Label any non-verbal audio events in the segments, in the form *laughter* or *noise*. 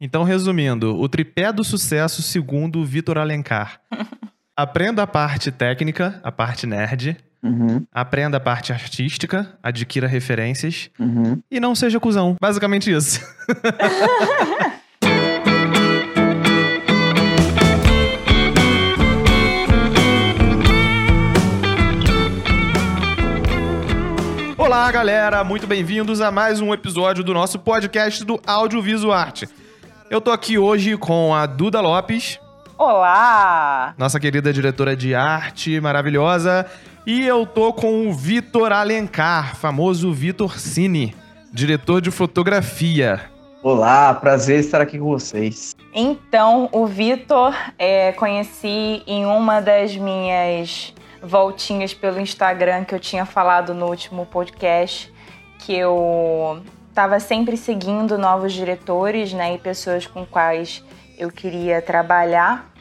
Então, resumindo, o tripé do sucesso segundo Vitor Alencar. *laughs* Aprenda a parte técnica, a parte nerd. Uhum, Aprenda a parte artística, adquira referências. uhum. E não seja cuzão. Basicamente isso. *laughs* Olá, galera! Muito bem-vindos a mais um episódio do nosso podcast do Audiovisual Arte. Eu tô aqui hoje com a Duda Lopes, Olá! nossa querida diretora de arte maravilhosa, e eu tô com o Vitor Alencar, famoso Vitor Cine, diretor de fotografia. Olá, prazer estar aqui com vocês. Então, o Vitor é, conheci em uma das minhas voltinhas pelo Instagram que eu tinha falado no último podcast, que eu estava sempre seguindo novos diretores né, e pessoas com quais eu queria trabalhar.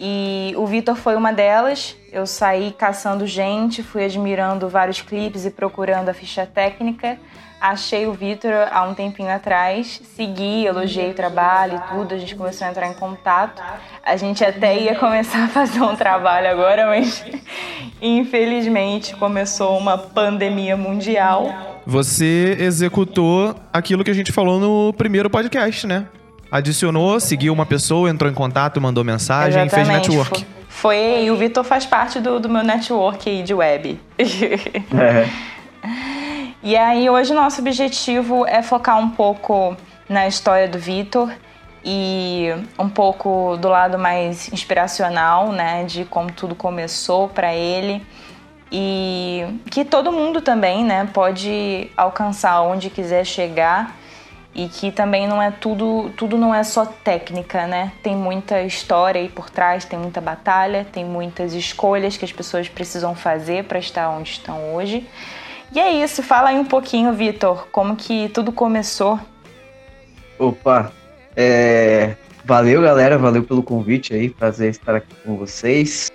E o Vitor foi uma delas. Eu saí caçando gente, fui admirando vários clipes e procurando a ficha técnica. Achei o Vitor há um tempinho atrás, segui, elogiei o trabalho e tudo, a gente começou a entrar em contato. A gente até ia começar a fazer um trabalho agora, mas *laughs* infelizmente começou uma pandemia mundial. Você executou aquilo que a gente falou no primeiro podcast, né? Adicionou, seguiu uma pessoa, entrou em contato, mandou mensagem, fez Exatamente. network. Foi, e o Vitor faz parte do, do meu network aí de web. *laughs* É, E aí, hoje, nosso objetivo é focar um pouco na história do Vitor e um pouco do lado mais inspiracional, né, de como tudo começou para ele e que todo mundo também, né, pode alcançar onde quiser chegar e que também não é tudo, tudo não é só técnica, né? Tem muita história aí por trás, tem muita batalha, tem muitas escolhas que as pessoas precisam fazer para estar onde estão hoje. E é isso, fala aí um pouquinho, Vitor, como que tudo começou. opa, é, valeu galera, valeu pelo convite aí, prazer estar aqui com vocês.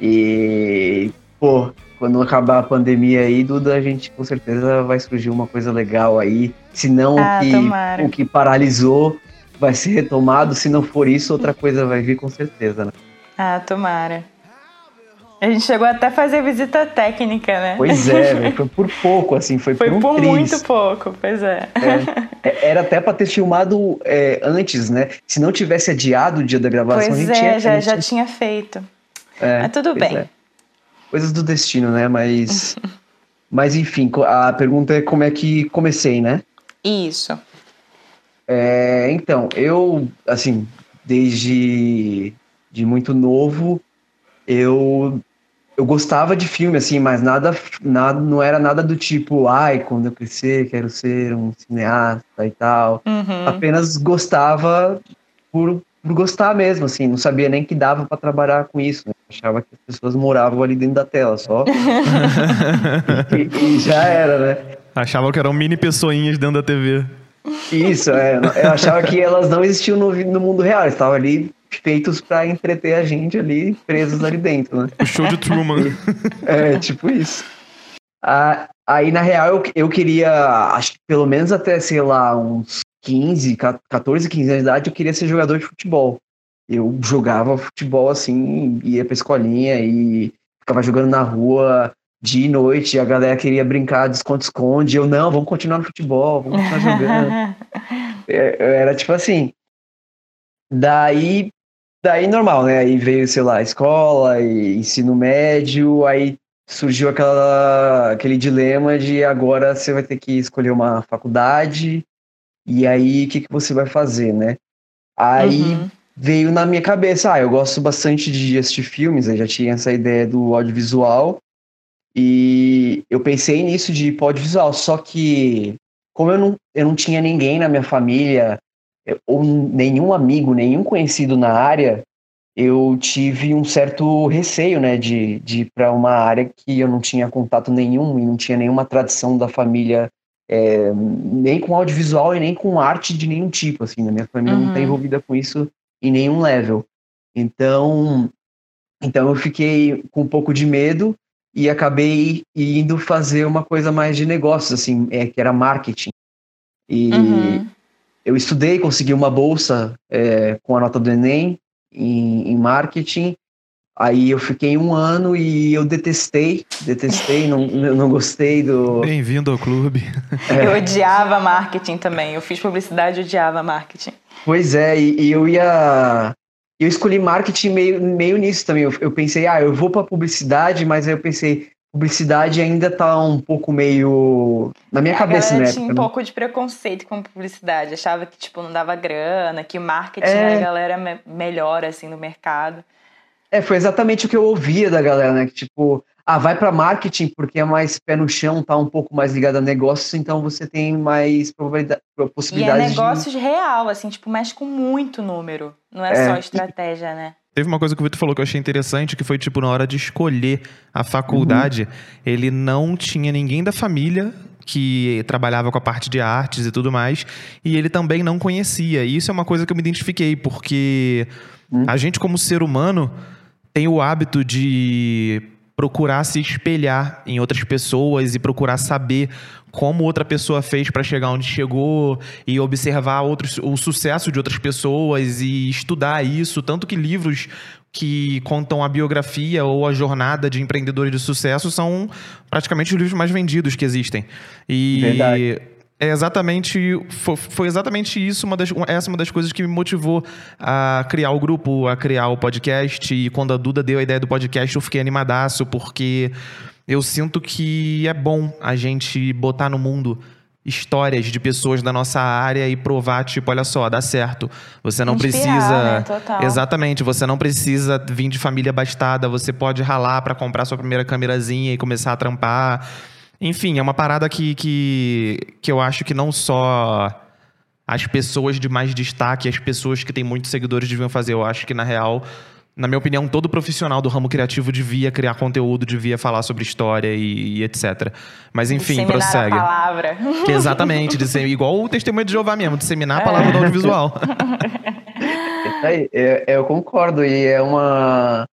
E, pô, quando acabar a pandemia aí, Duda, a gente com certeza vai surgir uma coisa legal aí. Se não Ah, o, que, tomara. o que paralisou vai ser retomado, se não for isso, outra coisa vai vir com certeza, né? Ah, tomara. A gente chegou até a fazer visita técnica, né? Pois é, *laughs* foi por pouco, assim, foi, Foi por um por triz. muito pouco, pois é. *laughs* É, Era até pra ter filmado é, antes, né? Se não tivesse adiado o dia da gravação, a Pois gente é, tinha, já, a gente já tinha feito. É, Mas tudo bem. é. Coisas do destino, né? Mas, *laughs* mas enfim, a pergunta é como é que comecei, né? Isso. É, então, eu, assim, desde de muito novo, eu eu gostava de filme, assim, mas nada, nada, não era nada do tipo, ai, quando eu crescer, quero ser um cineasta e tal. Uhum. Apenas gostava por, por gostar mesmo, assim, não sabia nem que dava para trabalhar com isso. né? Achava que as pessoas moravam ali dentro da tela só. *laughs* e, e já era, né? Achava que eram mini pessoinhas dentro da TV. Isso, é. Eu achava que elas não existiam no, no mundo real, estavam ali feitos para entreter a gente ali, presos ali dentro, né? O show de Truman. *laughs* É, tipo isso. Ah, aí, na real, eu, eu queria, acho que pelo menos até, sei lá, uns 15, 14, 15 anos de idade, eu queria ser jogador de futebol. Eu jogava futebol assim, ia pra escolinha e ficava jogando na rua dia e noite, e a galera queria brincar de esconde-esconde, eu, não, vamos continuar no futebol, vamos continuar jogando. *laughs* É, eu era tipo assim. Daí, daí normal, né? Aí veio, sei lá, escola e ensino médio, aí surgiu aquela, aquele dilema de agora você vai ter que escolher uma faculdade, e aí o que, que você vai fazer, né? Aí Uhum. veio na minha cabeça, ah, eu gosto bastante de assistir filmes, eu já tinha essa ideia do audiovisual, e eu pensei nisso de ir audiovisual, só que como eu não, eu não tinha ninguém na minha família, ou nenhum amigo, nenhum conhecido na área, eu tive um certo receio, né, de, de ir para uma área que eu não tinha contato nenhum e não tinha nenhuma tradição da família, eh, nem com audiovisual e nem com arte de nenhum tipo, assim, na minha família não está Uhum. envolvida com isso em nenhum level. Então, então eu fiquei com um pouco de medo e acabei indo fazer uma coisa mais de negócios, assim, é, que era marketing. E Uhum. Eu estudei, consegui uma bolsa é, com a nota do Enem em, em marketing. Aí eu fiquei um ano e eu detestei, detestei, não, não gostei do. Bem-vindo ao clube. *laughs* É. Eu odiava marketing também. Eu fiz publicidade e odiava marketing. Pois é, e, e, eu ia. Eu escolhi marketing meio, meio nisso também. Eu, eu pensei, ah, eu vou para publicidade, mas aí eu pensei, publicidade ainda tá um pouco meio na minha a cabeça, né? tinha um né? pouco de preconceito com publicidade, achava que tipo não dava grana, que marketing é... a galera me melhor assim no mercado. É, foi exatamente o que eu ouvia da galera, né? Que tipo, ah, vai para marketing porque é mais pé no chão, tá um pouco mais ligado a negócios, então você tem mais probabilidade, possibilidade E é negócios de... real, assim, tipo, mexe com muito número, não é, é. só estratégia, né? Teve uma coisa que o Vitor falou que eu achei interessante, que foi, tipo, na hora de escolher a faculdade, uhum. ele não tinha ninguém da família que trabalhava com a parte de artes e tudo mais, e ele também não conhecia. E isso é uma coisa que eu me identifiquei, porque uhum. a gente, como ser humano, tem o hábito de procurar se espelhar em outras pessoas e procurar saber como outra pessoa fez para chegar onde chegou e observar outros, o sucesso de outras pessoas e estudar isso, tanto que livros que contam a biografia ou a jornada de empreendedores de sucesso são praticamente os livros mais vendidos que existem. E Verdade é exatamente foi, exatamente isso uma das, essa é uma das coisas que me motivou a criar o grupo, a criar o podcast. E quando a Duda deu a ideia do podcast, eu fiquei animadaço porque eu sinto que é bom a gente botar no mundo histórias de pessoas da nossa área e provar, tipo, olha só, dá certo. Você não Inspirar, precisa. Né? Total. Exatamente, você não precisa vir de família bastada, você pode ralar para comprar sua primeira câmerazinha e começar a trampar. Enfim, é uma parada que, que, que eu acho que não só as pessoas de mais destaque, as pessoas que têm muitos seguidores deviam fazer. Eu acho que, na real, na minha opinião, todo profissional do ramo criativo devia criar conteúdo, devia falar sobre história e, e etc. Mas enfim, disseminar prossegue. A palavra. *laughs* Exatamente, igual o testemunho de Jeová mesmo, disseminar a palavra é. do audiovisual. *laughs* É, é, eu concordo, e é uma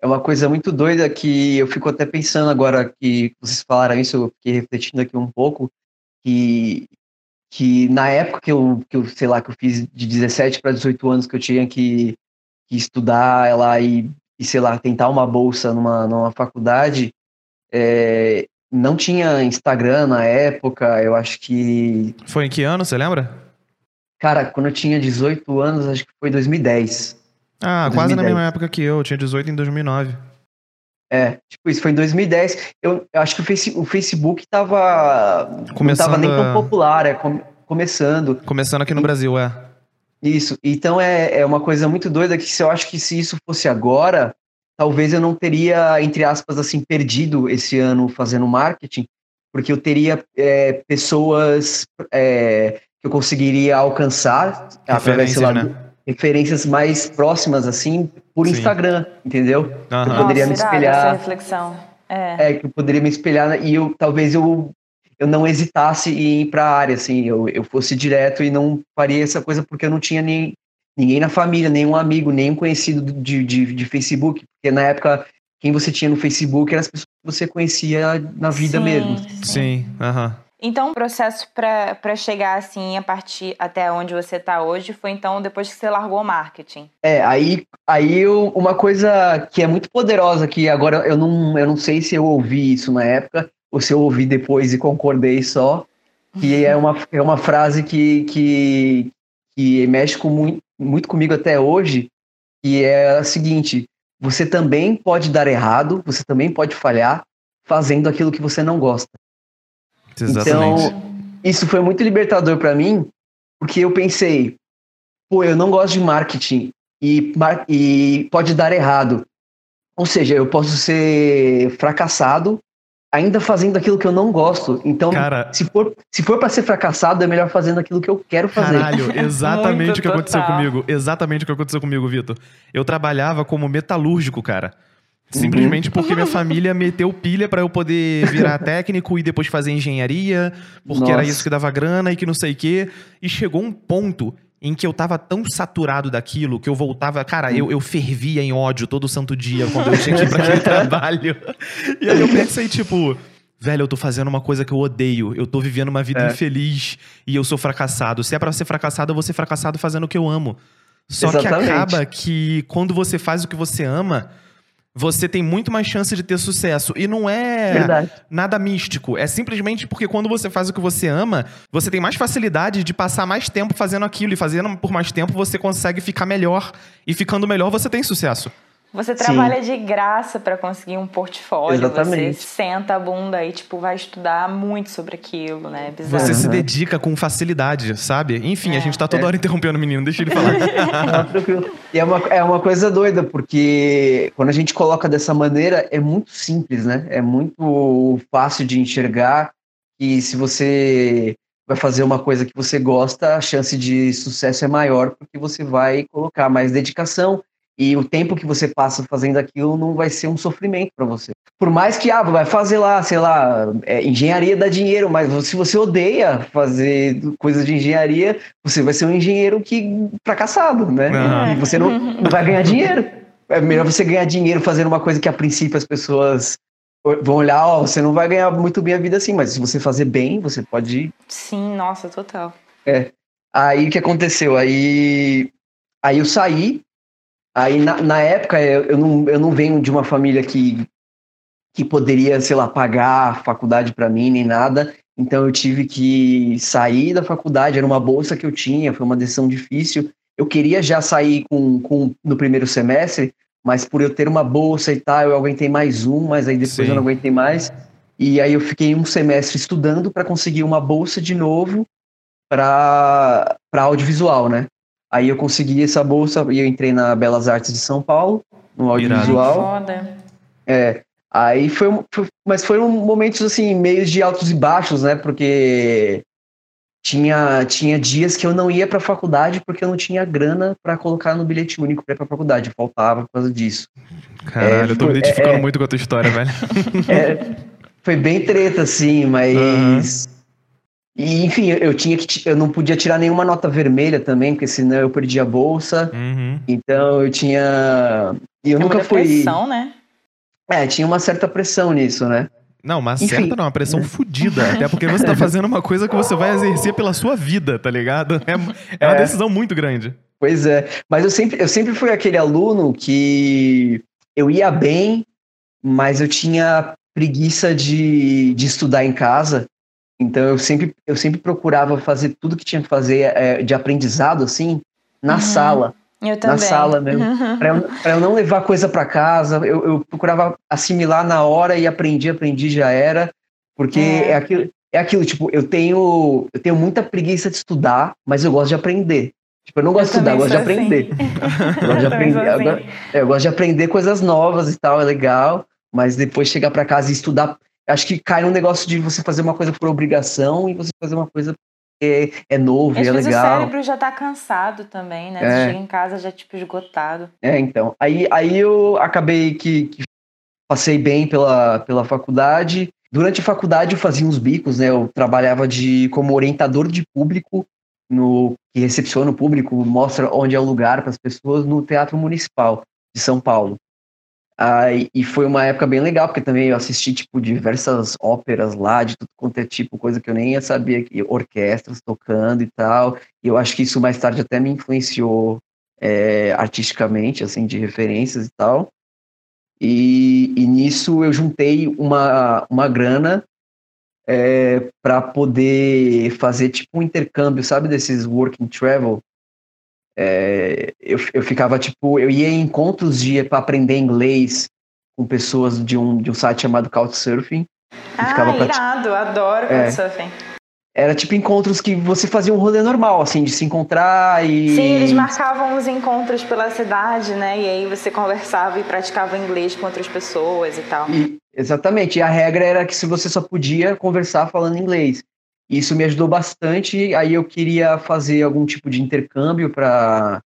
é uma coisa muito doida que eu fico até pensando agora que vocês falaram isso, eu fiquei refletindo aqui um pouco, que, que na época que eu, que eu, sei lá, que eu fiz de 17 para 18 anos, que eu tinha que, que estudar lá e, e, sei lá, tentar uma bolsa numa, numa faculdade, é, não tinha Instagram na época, eu acho que... Foi em que ano, você lembra? Cara, quando eu tinha 18 anos, acho que foi 2010. Ah, 2010. quase na mesma época que eu. Eu tinha 18 em 2009. É, tipo, isso foi em 2010. Eu, eu acho que o, face, o Facebook tava. Começando não tava nem tão popular, é com, começando. Começando aqui no e, Brasil, é. Isso. Então é, é uma coisa muito doida que se eu acho que se isso fosse agora, talvez eu não teria, entre aspas, assim, perdido esse ano fazendo marketing, porque eu teria é, pessoas é, que eu conseguiria alcançar através, sei lá, né? Referências mais próximas, assim, por Sim. Instagram, entendeu? Uhum. Eu poderia Nossa, me espelhar. Essa reflexão. É. é, que eu poderia me espelhar e eu talvez eu, eu não hesitasse em ir para a área, assim, eu, eu fosse direto e não faria essa coisa porque eu não tinha nem, ninguém na família, nenhum amigo, nenhum conhecido de, de, de Facebook, porque na época quem você tinha no Facebook eram as pessoas que você conhecia na vida sim, mesmo. Sim, aham. Uhum. Então, o processo para chegar assim a partir até onde você está hoje foi então depois que você largou o marketing. É, aí, aí eu, uma coisa que é muito poderosa que agora eu não, eu não sei se eu ouvi isso na época ou se eu ouvi depois e concordei só, que é uma, *laughs* é uma frase que, que, que mexe com muito, muito comigo até hoje, que é a seguinte: você também pode dar errado, você também pode falhar fazendo aquilo que você não gosta. Exatamente. Então, isso foi muito libertador para mim, porque eu pensei, pô, eu não gosto de marketing e, e pode dar errado. Ou seja, eu posso ser fracassado ainda fazendo aquilo que eu não gosto. Então, Cara, se for, se for para ser fracassado, é melhor fazendo aquilo que eu quero fazer. Caralho, *laughs* exatamente o que aconteceu comigo. Exatamente o que aconteceu comigo, Vitor. Eu trabalhava como metalúrgico, cara. Simplesmente uhum. porque minha família meteu pilha para eu poder virar *laughs* técnico e depois fazer engenharia, porque Nossa. era isso que dava grana e que não sei o quê. E chegou um ponto em que eu tava tão saturado daquilo que eu voltava. Cara, eu, eu fervia em ódio todo santo dia quando eu tinha que ir pra aquele *laughs* trabalho. E aí eu pensei, tipo. velho, eu tô fazendo uma coisa que eu odeio, eu tô vivendo uma vida É. infeliz e eu sou fracassado. Se é pra ser fracassado, eu vou ser fracassado fazendo o que eu amo. Só que Exatamente. acaba que quando você faz o que você ama, você tem muito mais chance de ter sucesso. E não é Verdade. nada místico. É simplesmente porque quando você faz o que você ama, você tem mais facilidade de passar mais tempo fazendo aquilo. E fazendo por mais tempo, você consegue ficar melhor. E ficando melhor, você tem sucesso. Você Sim. trabalha de graça pra conseguir um portfólio. Exatamente. Você senta a bunda e, tipo, vai estudar muito sobre aquilo, né? É bizarro. Você se dedica com facilidade, sabe? Enfim, a É. gente tá toda É. hora interrompendo o menino, deixa ele falar. *laughs* Tá tranquilo. E é uma, é uma coisa doida, porque quando a gente coloca dessa maneira, é muito simples, né? É muito fácil de enxergar que se você vai fazer uma coisa que você gosta, a chance de sucesso é maior, porque você vai colocar mais dedicação e o tempo que você passa fazendo aquilo não vai ser um sofrimento para você. Por mais que, ah, vai fazer lá, sei lá, é, engenharia dá dinheiro, mas se você odeia fazer coisas de engenharia, você vai ser um engenheiro que fracassado, né? Aham. E você não, não *laughs* vai ganhar dinheiro. É melhor você ganhar dinheiro fazendo uma coisa que a princípio as pessoas vão olhar, ó, você não vai ganhar muito bem a vida assim, mas se você fazer bem, você pode Sim, nossa, total. Aí o que aconteceu? Aí, aí eu saí. Aí na, na época eu, eu, não, eu não venho de uma família que, que poderia, sei lá, pagar a faculdade para mim nem nada. Então eu tive que sair da faculdade, era uma bolsa que eu tinha, foi uma decisão difícil. Eu queria já sair com, com no primeiro semestre, mas por eu ter uma bolsa e tal, eu aguentei mais um, mas aí depois Sim. eu não aguentei mais. E aí eu fiquei um semestre estudando para conseguir uma bolsa de novo para audiovisual, né? Aí eu consegui essa bolsa e eu entrei na Belas Artes de São Paulo, no audiovisual. Foda. É, aí foi, um- foi- mas foram momentos assim, meios de altos e baixos, né? Porque tinha, tinha dias que eu não ia para a faculdade porque eu não tinha grana para colocar no bilhete único para ir para a faculdade, faltava por causa disso. Caralho, eu tô me foi- identificando é- muito com a tua história, velho. *laughs* É, foi bem treta, assim, mas. E, enfim, eu tinha que. Eu não podia tirar nenhuma nota vermelha também, porque senão eu perdia a bolsa. Uhum. Então eu tinha. E eu é nunca fui. pressão, né? É, tinha uma certa pressão nisso, né? Não, mas Enfim. certa não, uma pressão fodida. Até porque você tá fazendo uma coisa que você vai exercer pela sua vida, tá ligado? É, é uma É. decisão muito grande. Pois é. Mas eu sempre, eu sempre fui aquele aluno que eu ia bem, mas eu tinha preguiça de, de estudar em casa. Então eu sempre, eu sempre procurava fazer tudo que tinha que fazer é, de aprendizado, assim, na Uhum. sala. Eu também. sala mesmo. *laughs* Pra eu, pra eu não levar coisa para casa, eu, eu procurava assimilar na hora e aprendi, aprendi, já era. Porque É. é, aquilo, é aquilo, tipo, eu tenho, eu tenho muita preguiça de estudar, mas eu gosto de aprender. Tipo, eu não gosto de estudar, eu gosto de aprender. *laughs* Eu gosto de Eu aprender. Eu, assim. go- é, eu gosto de aprender coisas novas e tal, é legal. Mas depois chegar para casa e estudar, acho que cai num negócio de você fazer uma coisa por obrigação e você fazer uma coisa porque é novo é vezes o legal. cérebro já tá cansado também, né? É. Você chega em casa já, tipo, esgotado. É, então. Aí, aí eu acabei que, que passei bem pela, pela faculdade. Durante a faculdade eu fazia uns bicos, né? Eu trabalhava de como orientador de público, no que recepciona o público, mostra onde é o lugar para as pessoas no Teatro Municipal de São Paulo. Aí, e foi uma época bem legal, porque também eu assisti, tipo, diversas óperas lá, de tudo quanto é tipo, coisa que eu nem sabia, que orquestras tocando e tal. E eu acho que isso mais tarde até me influenciou é, artisticamente, assim, de referências e tal. E, e nisso eu juntei uma, uma grana é, para poder fazer tipo um intercâmbio, sabe, desses work and travel. É, eu, eu ficava tipo, eu ia em encontros de para aprender inglês com pessoas de um, de um site chamado Couchsurfing. Ah, ficava prati- irado, adoro É. Couchsurfing. Era tipo encontros que você fazia um rolê normal, assim, de se encontrar e. Sim, eles marcavam os encontros pela cidade, né? E aí você conversava e praticava inglês com outras pessoas e tal. E- exatamente. E a regra era que se você só podia conversar falando inglês. Isso me ajudou bastante. Aí eu queria fazer algum tipo de intercâmbio para,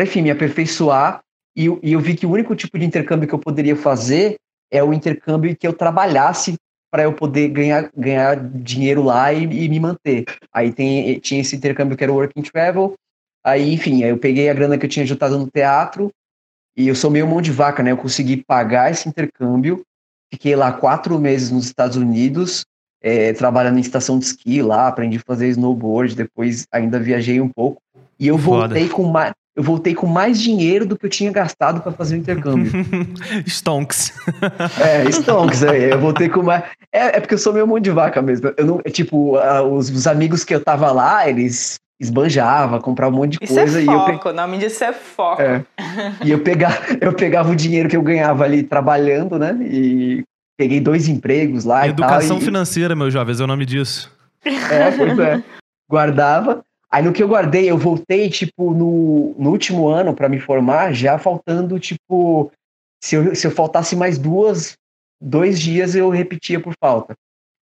enfim, me aperfeiçoar. E, e eu vi que o único tipo de intercâmbio que eu poderia fazer é o intercâmbio que eu trabalhasse para eu poder ganhar, ganhar dinheiro lá e, e me manter. Aí tem, tinha esse intercâmbio que era o Work and Travel. Aí, enfim, aí eu peguei a grana que eu tinha juntado no teatro e eu sou meio mão de vaca, né? Eu consegui pagar esse intercâmbio fiquei lá quatro meses nos Estados Unidos, é, trabalhando em estação de esqui lá, aprendi a fazer snowboard, depois ainda viajei um pouco. E eu voltei com mais. Eu voltei com mais dinheiro do que eu tinha gastado para fazer o intercâmbio. *laughs* Stonks. É, Stonks, é, eu voltei com mais. É, é, porque eu sou meio mão de vaca mesmo. Eu não, é, tipo, os, os, amigos que eu tava lá, eles esbanjavam, compravam um monte de Isso coisa. É foco, e eu pe... o nome disso é foco. É, e eu pegava, *laughs* eu pegava o dinheiro que eu ganhava ali trabalhando, né? E peguei dois empregos lá. Educação e tal, financeira, meus jovens, é o nome disso. É, pois é. *laughs* Guardava. Aí no que eu guardei, eu voltei, tipo, no, no último ano para me formar, já faltando, tipo, se eu, se eu faltasse mais duas, dois dias, eu repetia por falta.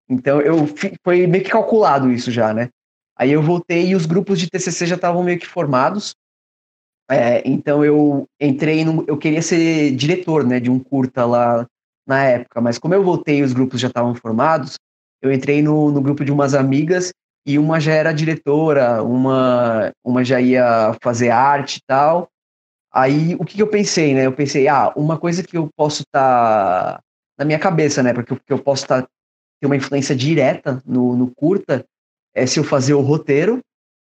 Então, eu foi meio que calculado isso já, né? Aí eu voltei e os grupos de TCC já estavam meio que formados. É, então eu entrei no, eu queria ser diretor, né, de um curta lá na época, mas como eu voltei e os grupos já estavam formados, eu entrei no, no grupo de umas amigas e uma já era diretora, uma, uma já ia fazer arte e tal. Aí, o que, que eu pensei, né? Eu pensei, ah, uma coisa que eu posso estar tá na minha cabeça, né? Porque, porque eu posso estar tá, ter uma influência direta no, no curta é se eu fazer o roteiro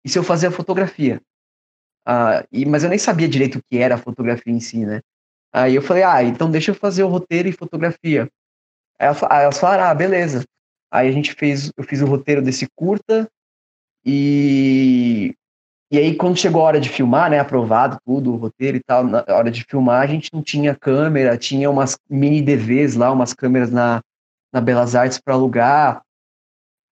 e se eu fazer a fotografia. Ah, e, mas eu nem sabia direito o que era a fotografia em si, né? Aí eu falei, ah, então deixa eu fazer o roteiro e fotografia. Aí elas falaram, ah, beleza. Aí a gente fez, eu fiz o roteiro desse curta e e aí quando chegou a hora de filmar, né, aprovado tudo, o roteiro e tal, na hora de filmar a gente não tinha câmera, tinha umas mini DVs lá, umas câmeras na, na Belas Artes para alugar.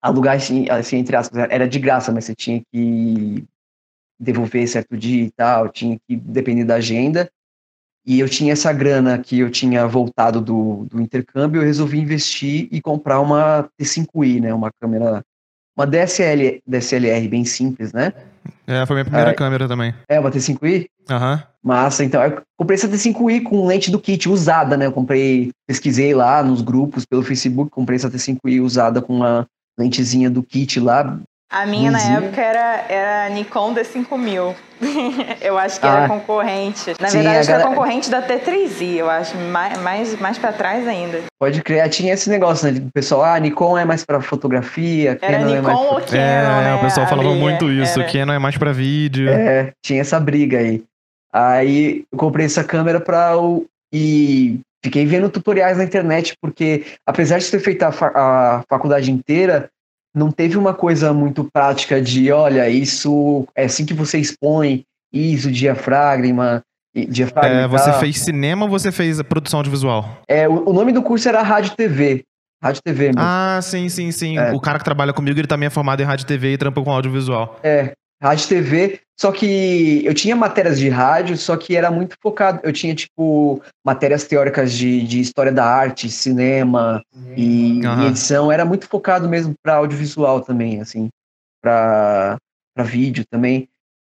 Alugar assim, assim, entre aspas, era de graça, mas você tinha que devolver certo dia e tal, tinha que depender da agenda. E eu tinha essa grana que eu tinha voltado do, do intercâmbio, eu resolvi investir e comprar uma T5i, né? Uma câmera, uma DSL, DSLR bem simples, né? É, foi minha primeira câmera também. É, uma T5i? Aham. Uhum. Massa, então. Eu comprei essa T5i com lente do kit usada, né? Eu comprei, pesquisei lá nos grupos pelo Facebook, comprei essa T5i usada com uma lentezinha do kit lá, a minha na época era, era Nikon D5000. *laughs* eu acho que ah, era concorrente. Na sim, verdade, acho que era concorrente da T3i, eu acho. Mais, mais, mais pra trás ainda. Pode criar, tinha esse negócio, né? O pessoal, ah, Nikon é mais pra fotografia, era Canon Nikon é mais ou pra... Canon, é, né? o pessoal falava muito isso, era... Canon é mais pra vídeo. É, tinha essa briga aí. Aí eu comprei essa câmera pra o... E fiquei vendo tutoriais na internet, porque apesar de ter feito a, fa a faculdade inteira, não teve uma coisa muito prática de, olha, isso é assim que você expõe, isso, diafragma, diafragma é, você fez cinema ou você fez produção audiovisual? É, o, o nome do curso era Rádio TV. Rádio TV mesmo. Ah, sim, sim, sim. É. O cara que trabalha comigo, ele também é formado em rádio TV e trampa com audiovisual. É, rádio TV, só que eu tinha matérias de rádio, só que era muito focado. Eu tinha, tipo, matérias teóricas de, de história da arte, cinema e, uhum. e edição. Era muito focado mesmo para audiovisual também, assim, para vídeo também.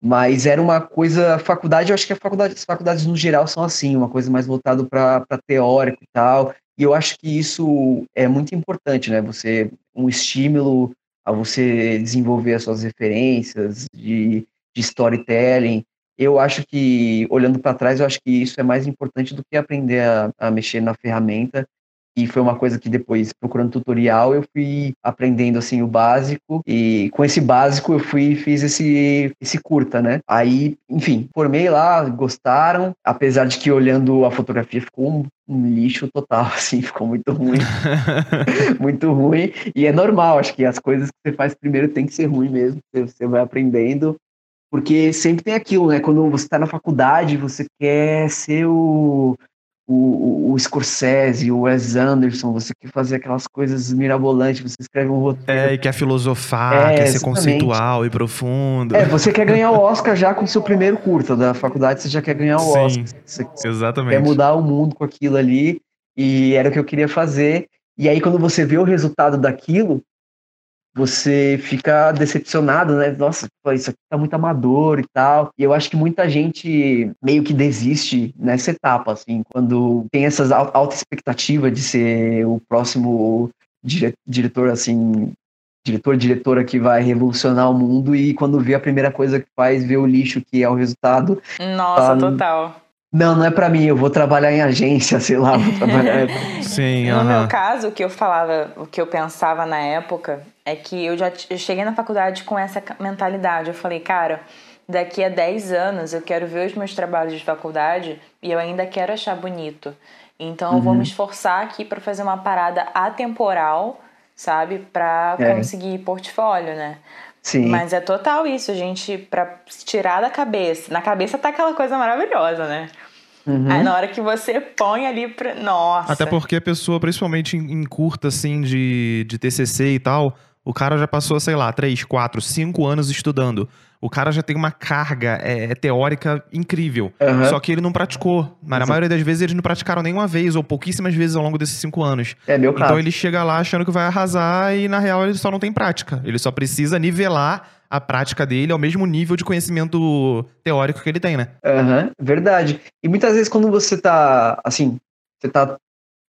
Mas era uma coisa, faculdade, eu acho que a faculdade, as faculdades no geral são assim, uma coisa mais voltada para teórico e tal. E eu acho que isso é muito importante, né? Você, um estímulo a você desenvolver as suas referências de, de storytelling. Eu acho que, olhando para trás, eu acho que isso é mais importante do que aprender a, a mexer na ferramenta e foi uma coisa que depois, procurando tutorial, eu fui aprendendo assim o básico e com esse básico eu fui fiz esse esse curta, né? Aí, enfim, formei lá, gostaram, apesar de que olhando a fotografia ficou um, um lixo total, *laughs* assim, ficou muito ruim. *laughs* muito ruim. E é normal, acho que as coisas que você faz primeiro tem que ser ruim mesmo. Você vai aprendendo. Porque sempre tem aquilo, né? Quando você está na faculdade, você quer ser o o, o, Scorsese, o Wes Anderson, você quer fazer aquelas coisas mirabolantes, você escreve um roteiro. É, e quer filosofar, é, quer ser conceitual e profundo. É, você quer ganhar o Oscar já com o seu primeiro curta da faculdade, você já quer ganhar o Sim, Oscar. Você exatamente. quer mudar o mundo com aquilo ali, e era o que eu queria fazer. E aí, quando você vê o resultado daquilo, você fica decepcionado, né? Nossa, isso aqui tá muito amador e tal. E eu acho que muita gente meio que desiste nessa etapa, assim, quando tem essas alta expectativa de ser o próximo dire diretor, assim, diretor, diretora que vai revolucionar o mundo e quando vê a primeira coisa que faz, vê o lixo que é o resultado. Nossa, tá, total. não, não é para mim, eu vou trabalhar em agência, sei lá, vou trabalhar. *laughs* Sim, No meu caso, o que eu falava, o que eu pensava na época é que eu já eu cheguei na faculdade com essa mentalidade. Eu falei, cara, daqui a 10 anos eu quero ver os meus trabalhos de faculdade e eu ainda quero achar bonito. Então eu Uhum. vou me esforçar aqui para fazer uma parada atemporal, sabe? Pra É. conseguir portfólio, né? Sim. Mas é total isso, a gente, pra se tirar da cabeça. Na cabeça tá aquela coisa maravilhosa, né? Uhum. Aí na hora que você põe ali pra. Nossa! Até porque a pessoa, principalmente em, em curta, assim, de, de TCC e tal, o cara já passou, sei lá, 3, 4, 5 anos estudando. O cara já tem uma carga é, é teórica incrível. Aham. Só que ele não praticou. Mas na maioria das vezes eles não praticaram nenhuma vez, ou pouquíssimas vezes ao longo desses 5 anos. É meu caso. Então ele chega lá achando que vai arrasar e na real ele só não tem prática. Ele só precisa nivelar a prática dele ao mesmo nível de conhecimento teórico que ele tem, né? Aham, verdade. E muitas vezes quando você tá, assim, você tá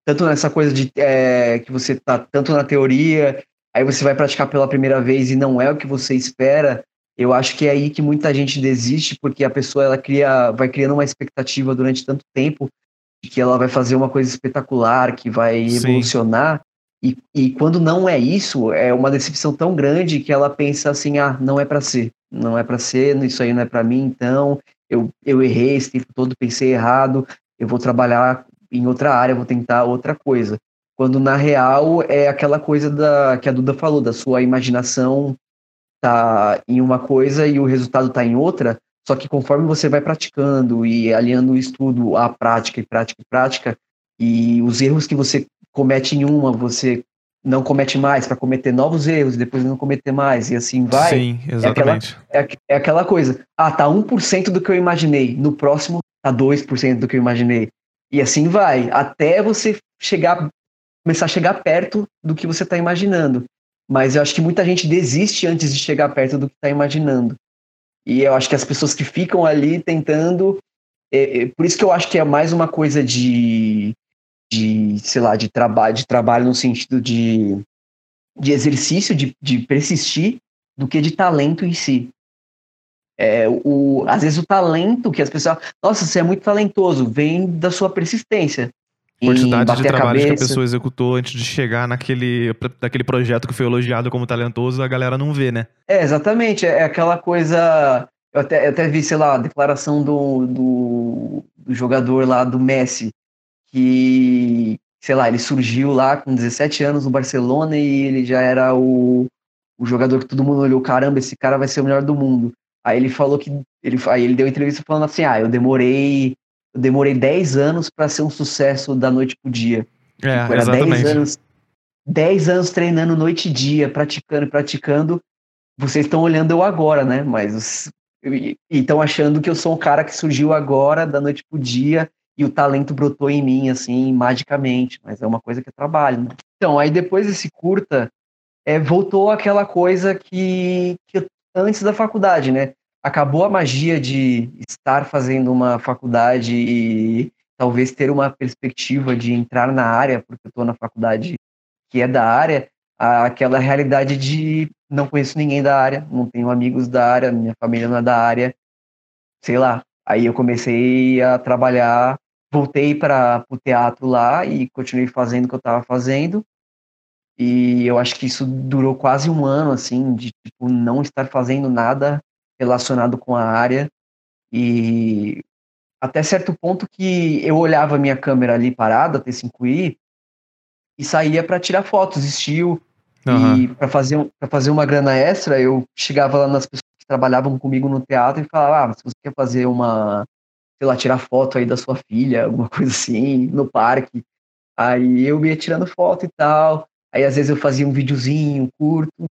tanto nessa coisa de é, que você tá tanto na teoria, aí você vai praticar pela primeira vez e não é o que você espera, eu acho que é aí que muita gente desiste, porque a pessoa ela cria, vai criando uma expectativa durante tanto tempo de que ela vai fazer uma coisa espetacular, que vai Sim. evolucionar. E, e quando não é isso, é uma decepção tão grande que ela pensa assim: ah, não é pra ser, não é pra ser, isso aí não é pra mim, então eu, eu errei esse tempo todo, pensei errado, eu vou trabalhar em outra área, vou tentar outra coisa. Quando na real é aquela coisa da que a Duda falou, da sua imaginação tá em uma coisa e o resultado tá em outra, só que conforme você vai praticando e aliando o estudo à prática e prática e prática, e os erros que você comete em uma, você não comete mais para cometer novos erros, depois não cometer mais, e assim vai. Sim, exatamente. É, aqu- é aquela coisa, ah, tá 1% do que eu imaginei, no próximo tá 2% do que eu imaginei. E assim vai, até você chegar, começar a chegar perto do que você tá imaginando. Mas eu acho que muita gente desiste antes de chegar perto do que tá imaginando. E eu acho que as pessoas que ficam ali tentando. é- é- por isso que eu acho que é mais uma coisa de, de sei lá, de trabalho, de trabalho no sentido de, de exercício, de, de persistir, do que de talento em si. É, o, às vezes o talento que as pessoas. Nossa, você é muito talentoso, vem da sua persistência. Quantidade de trabalhos que a pessoa executou antes de chegar naquele, daquele projeto que foi elogiado como talentoso, a galera não vê, né? É, exatamente. É aquela coisa. Eu até, eu até vi, sei lá, a declaração do, do, do jogador lá do Messi, que, sei lá, ele surgiu lá com 17 anos no Barcelona e ele já era o, o jogador que todo mundo olhou, caramba, esse cara vai ser o melhor do mundo. Aí ele falou que. Ele, aí ele deu entrevista falando assim: ah, eu demorei. Eu demorei 10 anos para ser um sucesso da noite pro dia. É, Tipo, era exatamente. 10 anos, 10 anos treinando noite e dia, praticando e praticando. Vocês estão olhando eu agora, né? Mas e estão achando que eu sou um cara que surgiu agora, da noite pro dia, e o talento brotou em mim, assim, magicamente. Mas é uma coisa que é trabalho, né? Então, aí depois desse curta, é, voltou aquela coisa que, que eu- antes da faculdade, né? Acabou a magia de estar fazendo uma faculdade e talvez ter uma perspectiva de entrar na área, porque eu estou na faculdade que é da área, aquela realidade de não conheço ninguém da área, não tenho amigos da área, minha família não é da área, sei lá. Aí eu comecei a trabalhar, voltei para o teatro lá e continuei fazendo o que eu estava fazendo. E eu acho que isso durou quase um ano, assim, de tipo, não estar fazendo nada relacionado com a área. E até certo ponto que eu olhava a minha câmera ali parada, T5i, e saía para tirar fotos, estilo. Aham. E para fazer, pra fazer uma grana extra, eu chegava lá nas pessoas que trabalhavam comigo no teatro e falava: ah, se você quer fazer uma, sei lá, tirar foto aí da sua filha, alguma *laughs* coisa assim, no parque. Aí eu ia tirando foto e tal. Aí às vezes eu fazia um videozinho curto.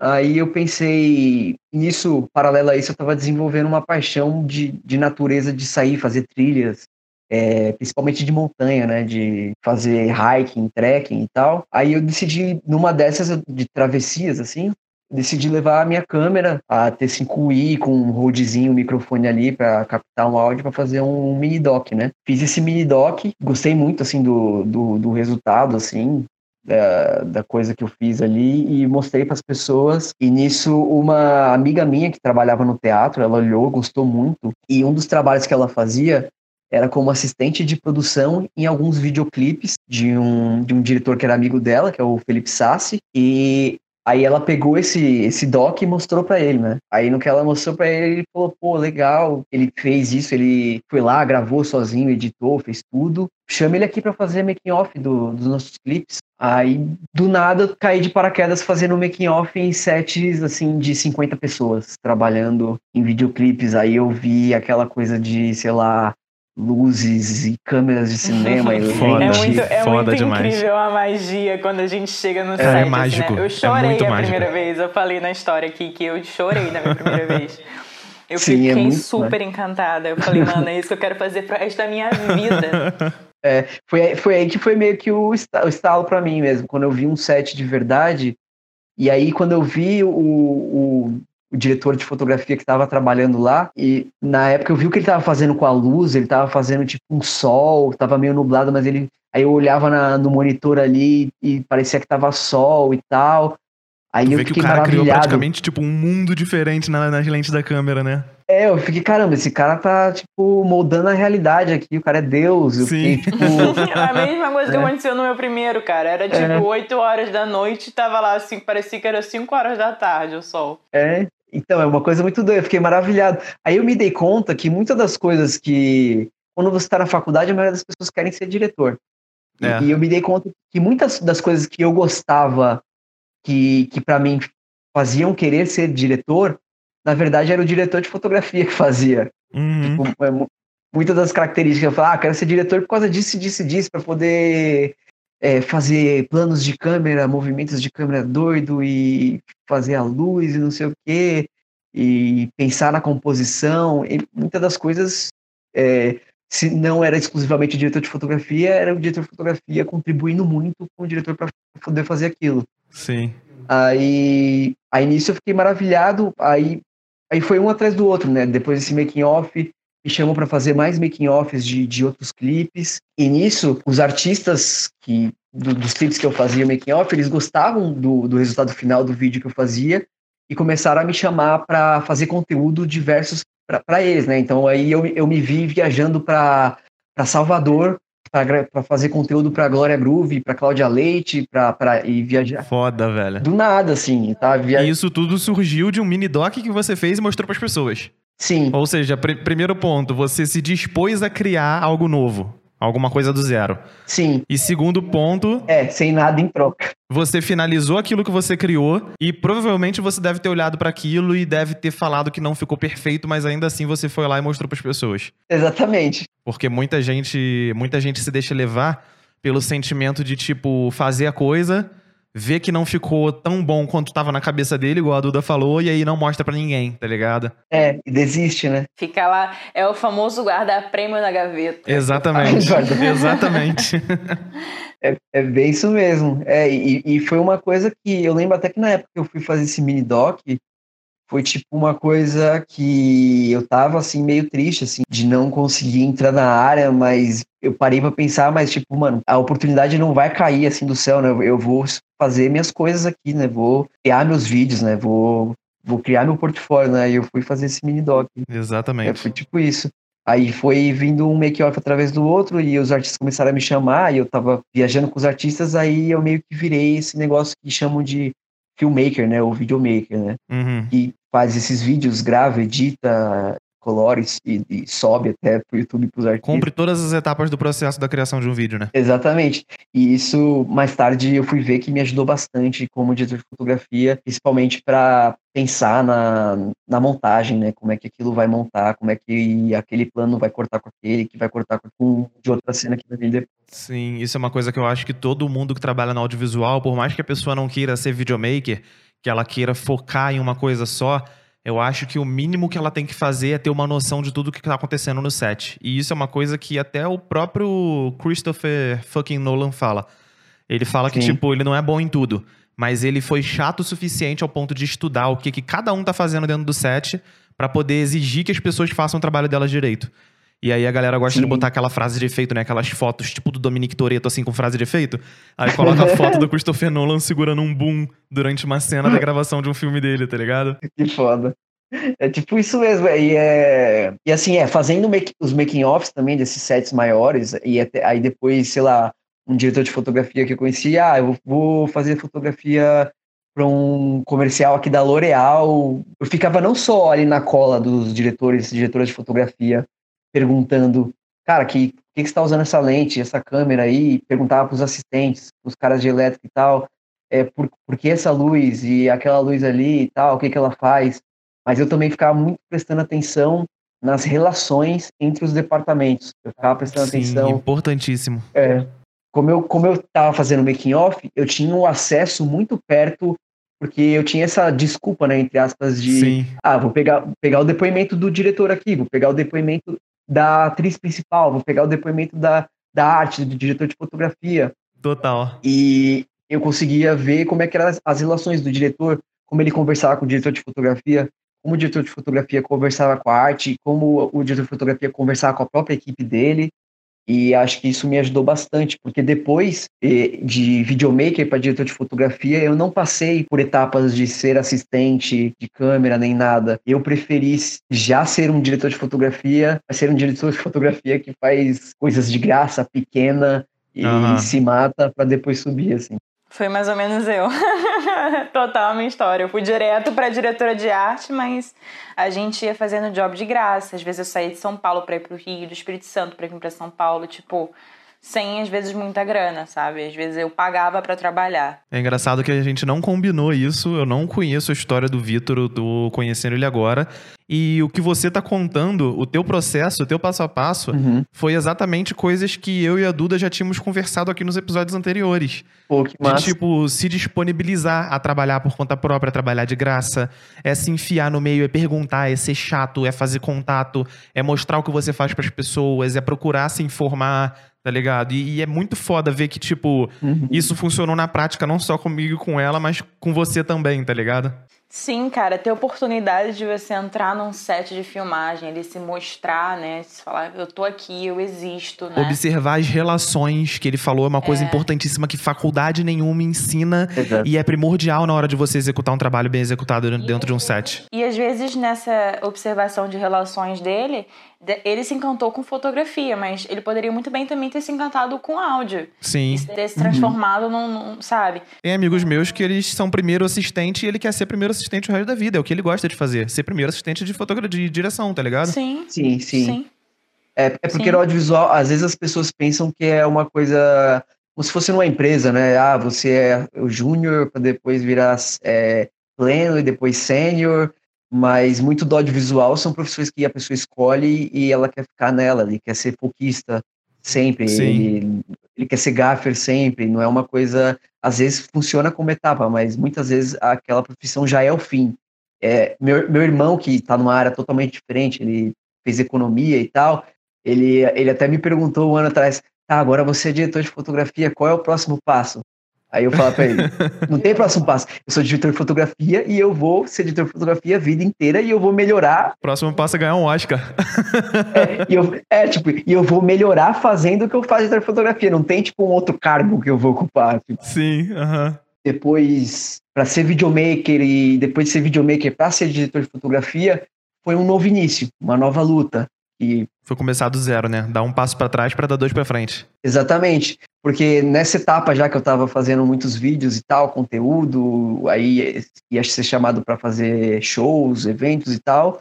Aí eu pensei, nisso, paralelo a isso, eu estava desenvolvendo uma paixão de, de natureza, de sair, fazer trilhas, é, principalmente de montanha, né? De fazer hiking, trekking e tal. Aí eu decidi, numa dessas de travessias, assim, decidi levar a minha câmera, a T5i, com um rodezinho, um microfone ali para captar um áudio para fazer um mini doc, né? Fiz esse mini doc, gostei muito, assim, do, do, do resultado, assim, da, da coisa que eu fiz ali e mostrei para as pessoas. E nisso, uma amiga minha que trabalhava no teatro, ela olhou, gostou muito. E um dos trabalhos que ela fazia era como assistente de produção em alguns videoclipes de um, de um diretor que era amigo dela, que é o Felipe Sassi, e aí ela pegou esse, esse doc e mostrou para ele, né? Aí no que ela mostrou para ele, ele falou, pô, legal, ele fez isso, ele foi lá, gravou sozinho, editou, fez tudo, chama ele aqui para fazer making off do, dos nossos clipes. Aí, do nada, caí de paraquedas fazendo making off em sets, assim, de 50 pessoas, trabalhando em videoclipes. Aí eu vi aquela coisa de, sei lá, luzes e câmeras de cinema *laughs* e Foda. É muito, é Foda muito demais. incrível a magia quando a gente chega no É, set. é assim, mágico, né? é Eu chorei muito a mágico. primeira vez. Eu falei na história aqui que eu chorei na minha primeira *laughs* vez. Eu Sim, é fiquei muito, super encantada. Eu falei, mano, é isso que eu quero fazer pro resto da minha vida. *laughs* É, foi, foi aí que foi meio que o esta- o estalo pra mim mesmo, quando eu vi um set de verdade. E aí, quando eu vi o, o, o diretor de fotografia que estava trabalhando lá, e na época eu vi o que ele estava fazendo com a luz, ele estava fazendo tipo um sol, tava meio nublado, mas ele. Aí eu olhava na- no monitor ali e parecia que tava sol e tal. Aí Tu eu vê que o cara criou praticamente, tipo, um mundo diferente na- nas lentes da câmera, né? É, eu fiquei, caramba, esse cara tá, tipo, moldando a realidade aqui, o cara é Deus. Eu Sim. fiquei, tipo, *laughs* a mesma coisa que É. aconteceu no meu primeiro, cara. Era tipo É. 8 horas da noite e tava lá, assim, parecia que era 5 horas da tarde o sol. É, então, é uma coisa muito doida, eu fiquei maravilhado. Aí eu me dei conta que muitas das coisas que, quando você está na faculdade, a maioria das pessoas querem ser diretor. É. E eu me dei conta que muitas das coisas que eu gostava, que, que para mim faziam querer ser diretor, na verdade era o diretor de fotografia que fazia. Uhum. Tipo, é, mu- muitas das características, eu falo, ah, quero ser diretor por causa disso, disso disso, para poder é, fazer planos de câmera, movimentos de câmera doido e fazer a luz e não sei o quê, e pensar na composição. E muitas das coisas, é, se não era exclusivamente o diretor de fotografia, era o diretor de fotografia contribuindo muito com o diretor para poder fazer aquilo. Sim. Aí, aí nisso eu fiquei maravilhado. Aí, aí foi um atrás do outro, né? Depois desse making off, me chamou para fazer mais making offs de, de outros clipes. E nisso, os artistas que do- dos clipes que eu fazia making off, eles gostavam do, do resultado final do vídeo que eu fazia e começaram a me chamar para fazer conteúdo diversos para eles, né? Então aí eu, eu me vi viajando para Salvador para fazer conteúdo para Glória Groove, para Cláudia Leite, para ir viajar Foda, velho. do nada, assim, tá? Via... E isso tudo surgiu de um mini doc que você fez e mostrou pras pessoas. Sim, Ou seja, pr- primeiro ponto, você se dispôs a criar algo novo, alguma coisa do zero. sim. E segundo ponto, É, sem nada em troca. você finalizou aquilo que você criou e provavelmente você deve ter olhado pra aquilo e deve ter falado que não ficou perfeito, mas ainda assim você foi lá e mostrou pras pessoas. Exatamente. Porque muita gente, muita gente se deixa levar pelo sentimento de tipo fazer a coisa, ver que não ficou tão bom quanto tava na cabeça dele, igual a Duda falou, e aí não mostra pra ninguém, tá ligado? É, e desiste, né? Fica lá, é o famoso guarda-prêmio na gaveta. Exatamente. *laughs* Guarda- Exatamente. *laughs* *laughs* É, é bem isso mesmo. É, e, e foi uma coisa que eu lembro até que na época que eu fui fazer esse mini doc, foi tipo uma coisa que eu tava assim meio triste assim de não conseguir entrar na área, mas eu parei pra pensar, mas tipo, mano, a oportunidade não vai cair assim do céu, né? Eu vou fazer minhas coisas aqui, né? Vou criar meus vídeos, né? Vou vou criar meu portfólio, né? E eu fui fazer esse mini doc. É, Exatamente. foi tipo isso. Aí foi vindo um make-off através do outro e os artistas começaram a me chamar e eu tava viajando com os artistas, aí eu meio que virei esse negócio que chamam de filmmaker, né? Ou videomaker, né? Uhum. Que faz esses vídeos, grava, edita, colores e, e sobe até pro YouTube pros artistas. Cumpre todas as etapas do processo da criação de um vídeo, né? Exatamente. E isso, mais tarde, eu fui ver que me ajudou bastante como diretor de fotografia, principalmente para pensar na, na montagem, né? Como é que aquilo vai montar, como é que aquele plano vai cortar com aquele, que vai cortar com de outra cena que vai vir depois. Sim, isso é uma coisa que eu acho que todo mundo que trabalha no audiovisual, por mais que a pessoa não queira ser videomaker, que ela queira focar em uma coisa só, eu acho que o mínimo que ela tem que fazer é ter uma noção de tudo o que está acontecendo no set. E isso é uma coisa que até o próprio Christopher fucking Nolan fala. Ele fala que, Sim. tipo, ele não é bom em tudo, mas ele foi chato o suficiente ao ponto de estudar o que, que cada um tá fazendo dentro do set pra poder exigir que as pessoas façam o trabalho delas direito. E aí a galera gosta de Sim. botar aquela frase de efeito, né? Aquelas fotos tipo do Dominic Toretto, assim, com frase de efeito. Aí coloca a *laughs* foto do Christopher Nolan segurando um boom durante uma cena da gravação de um filme dele, tá ligado? Que foda. É tipo isso mesmo. E, é, e assim, é, fazendo make, os making-offs também desses sets maiores, e até, aí depois, sei lá, um diretor de fotografia que eu conheci, ah, eu vou fazer fotografia para um comercial aqui da L'Oréal. Eu ficava não só ali na cola dos diretores, diretoras de fotografia, perguntando, cara, que que, que você está usando essa lente, essa câmera aí? Perguntava para os assistentes, os caras de elétrica e tal, é, por, por que essa luz e aquela luz ali e tal, o que, que ela faz? Mas eu também ficava muito prestando atenção nas relações entre os departamentos. Eu ficava prestando Sim, atenção. importantíssimo. É, como eu como eu estava fazendo making off, eu tinha um acesso muito perto porque eu tinha essa desculpa, né, entre aspas, de Sim. ah, vou pegar pegar o depoimento do diretor aqui, vou pegar o depoimento da atriz principal, vou pegar o depoimento da, da arte, do diretor de fotografia. Total. E eu conseguia ver como é que eram as, as relações do diretor, como ele conversava com o diretor de fotografia, como o diretor de fotografia conversava com a arte, como o diretor de fotografia conversava com a própria equipe dele. E acho que isso me ajudou bastante, porque depois de videomaker para diretor de fotografia, eu não passei por etapas de ser assistente de câmera nem nada. Eu preferi já ser um diretor de fotografia, ser um diretor de fotografia que faz coisas de graça, pequena e Aham. se mata para depois subir assim. Foi mais ou menos eu. *laughs* *laughs* Total a minha história. Eu fui direto pra diretora de arte, mas a gente ia fazendo job de graça. Às vezes eu saía de São Paulo pra ir pro Rio, do Espírito Santo pra vir pra São Paulo, tipo, sem às vezes muita grana, sabe? Às vezes eu pagava pra trabalhar. É engraçado que a gente não combinou isso. Eu não conheço a história do Vitor, tô conhecendo ele agora. E o que você tá contando, o teu processo, o teu passo a passo, Uhum. foi exatamente coisas que eu e a Duda já tínhamos conversado aqui nos episódios anteriores. Pô, que De, massa. tipo, se disponibilizar a trabalhar por conta própria, trabalhar de graça, é se enfiar no meio, é perguntar, é ser chato, é fazer contato, é mostrar o que você faz pras pessoas, é procurar se informar, tá ligado? E, e é muito foda ver que, tipo, Uhum. isso funcionou na prática, não só comigo e com ela, mas com você também, tá ligado? Sim, cara, ter oportunidade de você entrar num set de filmagem, ele se mostrar, né? Se falar, eu tô aqui, eu existo, né? Observar as relações que ele falou é uma coisa importantíssima que faculdade nenhuma ensina Exato. e é primordial na hora de você executar um trabalho bem executado dentro de um set. E às vezes nessa observação de relações dele, de- ele se encantou com fotografia, mas ele poderia muito bem também ter se encantado com áudio. Sim. E ter se transformado num, num- sabe? Tem amigos meus que eles são primeiro assistente e ele quer ser primeiro assistente o resto da vida. É o que ele gosta de fazer. Ser primeiro assistente de fotografia, de direção, tá ligado? Sim, Sim, sim. sim. É, é porque Sim. no audiovisual, às vezes as pessoas pensam que é uma coisa como se fosse numa empresa, né? Ah, você é o júnior para depois virar é, pleno e depois sênior, mas muito do audiovisual são profissões que a pessoa escolhe e ela quer ficar nela, ele quer ser pouquista sempre, ele, ele quer ser gaffer sempre, não é uma coisa, às vezes funciona como etapa, mas muitas vezes aquela profissão já é o fim. É, meu, meu irmão, que está numa área totalmente diferente, ele fez economia e tal, ele, ele até me perguntou um ano atrás, tá, agora você é diretor de fotografia, qual é o próximo passo? Aí eu falo pra ele, não tem próximo passo, eu sou diretor de fotografia e eu vou ser diretor de fotografia a vida inteira e eu vou melhorar, Próximo passo é ganhar um Oscar. é, e eu, é, tipo, e eu vou melhorar fazendo o que eu faço de diretor de fotografia, não tem tipo um outro cargo que eu vou ocupar, tipo, Sim, aham. depois para ser videomaker e depois de ser videomaker para ser diretor de fotografia foi um novo início, uma nova luta. E Foi começar do zero, né? Dar um passo pra trás pra dar dois pra frente. exatamente, porque nessa etapa já que eu estava fazendo muitos vídeos e tal, conteúdo, aí ia ser chamado para fazer shows, eventos e tal,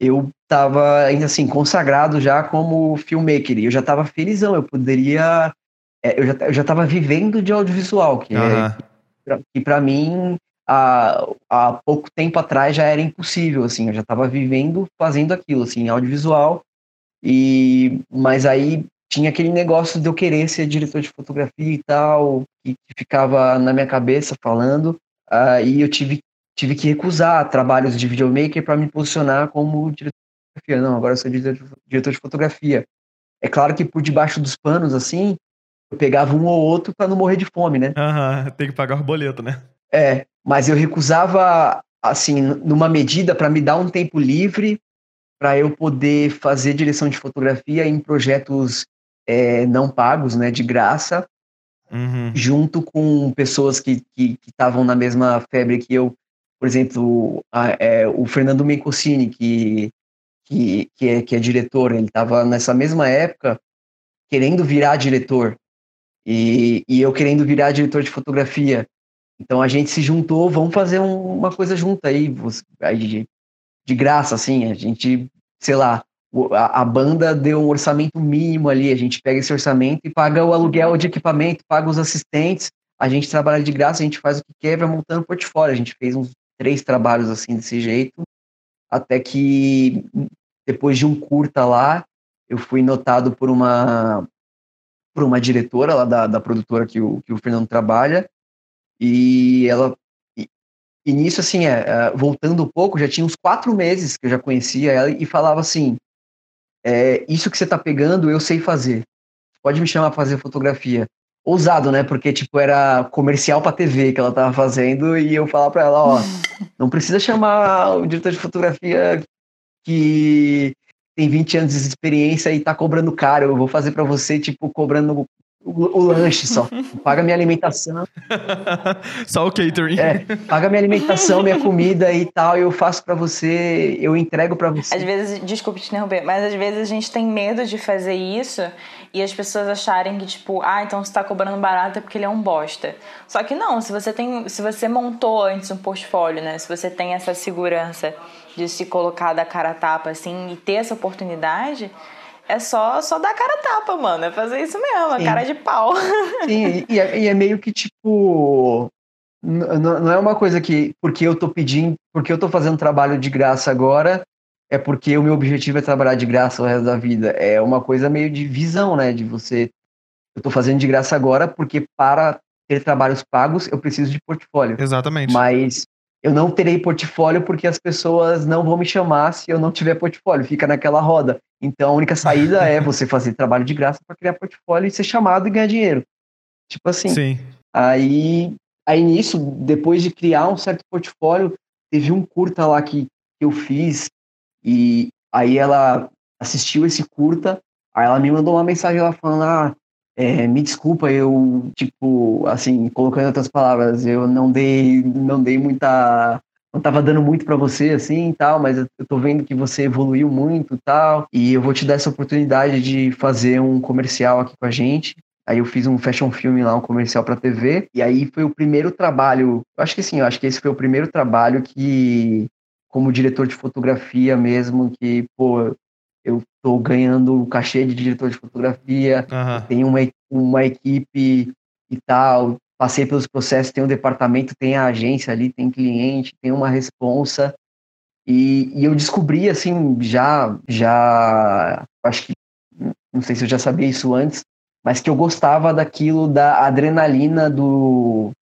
eu estava ainda assim consagrado já como filmmaker. E eu já estava felizão, eu poderia é, eu já eu já estava vivendo de audiovisual, que é pra- que para mim há, há pouco tempo atrás já era impossível assim eu já estava vivendo fazendo aquilo assim audiovisual e mas aí tinha aquele negócio de eu querer ser diretor de fotografia e tal que, que ficava na minha cabeça falando aí eu tive tive que recusar trabalhos de videomaker para me posicionar como diretor de fotografia não agora eu sou diretor de, diretor de fotografia é claro que por debaixo dos panos assim eu pegava um ou outro para não morrer de fome né Aham. Tem que pagar os boletos, né? é, mas eu recusava, assim, numa medida para me dar um tempo livre para eu poder fazer direção de fotografia em projetos é, não pagos, né, de graça, Uhum. junto com pessoas que estavam na mesma febre que eu, por exemplo, a, é, o Fernando Mencosini, que, que, que, é, que é diretor, ele estava nessa mesma época querendo virar diretor, e, e eu querendo virar diretor de fotografia. Então a gente se juntou, vamos fazer um, uma coisa junta aí de, de, graça, assim, a gente, sei lá, a, banda deu um orçamento mínimo ali, a gente pega esse orçamento e paga o aluguel de equipamento, paga os assistentes, a gente trabalha de graça, a gente faz o que quer, vai montando portfólio. A gente fez uns três trabalhos assim desse jeito, até que depois de um curta lá, eu fui notado por uma por uma diretora lá da, da produtora que o, que o Fernando trabalha, e ela e nisso assim, é, é, voltando um pouco, já tinha uns quatro meses que eu já conhecia ela e falava assim, é, isso que você tá pegando, eu sei fazer. Pode me chamar para fazer fotografia ousado, né? Porque, tipo, era comercial pra TV que ela tava fazendo e eu falar pra ela, ó, *laughs* não precisa chamar o diretor de fotografia que tem 20 anos de experiência e tá cobrando caro, eu vou fazer para você, tipo, cobrando o, o, lanche só. Paga minha alimentação. *laughs* só o catering. É, paga minha alimentação, minha comida e tal, eu faço para você, eu entrego para você. Às vezes, desculpe te interromper, mas às vezes a gente tem medo de fazer isso e as pessoas acharem que, tipo, ah, então você tá cobrando barato é porque ele é um bosta. Só que não, se você tem. Se você montou antes um portfólio, né? Se você tem essa segurança de se colocar da cara a tapa, assim, e ter essa oportunidade é só, só dar cara tapa, mano. É fazer isso mesmo, Sim. a cara de pau. *laughs* Sim, e é, e é meio que tipo. Não é uma coisa que, porque eu tô pedindo, porque eu tô fazendo trabalho de graça agora, é porque o meu objetivo é trabalhar de graça o resto da vida. É uma coisa meio de visão, né? De você. Eu tô fazendo de graça agora porque para ter trabalhos pagos eu preciso de portfólio. Exatamente. Mas eu não terei portfólio porque as pessoas não vão me chamar se eu não tiver portfólio, fica naquela roda. Então a única saída é você fazer trabalho de graça para criar portfólio e ser chamado e ganhar dinheiro. Tipo assim. Sim. Aí, aí nisso, depois de criar um certo portfólio, teve um curta lá que, eu fiz e aí ela assistiu esse curta, aí ela me mandou uma mensagem lá falando: "Ah, é, me desculpa, eu, tipo, assim, colocando outras palavras, eu não dei, não dei muita, não tava dando muito para você, assim, tal, mas eu tô vendo que você evoluiu muito, tal, e eu vou te dar essa oportunidade de fazer um comercial aqui com a gente. Aí eu fiz um fashion film lá, um comercial para TV, e aí foi o primeiro trabalho, acho que sim, eu acho que esse foi o primeiro trabalho que, como diretor de fotografia mesmo, que, pô, eu estou ganhando o cachê de diretor de fotografia, uhum. tenho uma, uma equipe e tal, passei pelos processos, tem um departamento, tem a agência ali, tem cliente, tem uma responsa, e, e eu descobri, assim, já, já, acho que, não sei se eu já sabia isso antes, mas que eu gostava daquilo, da adrenalina do,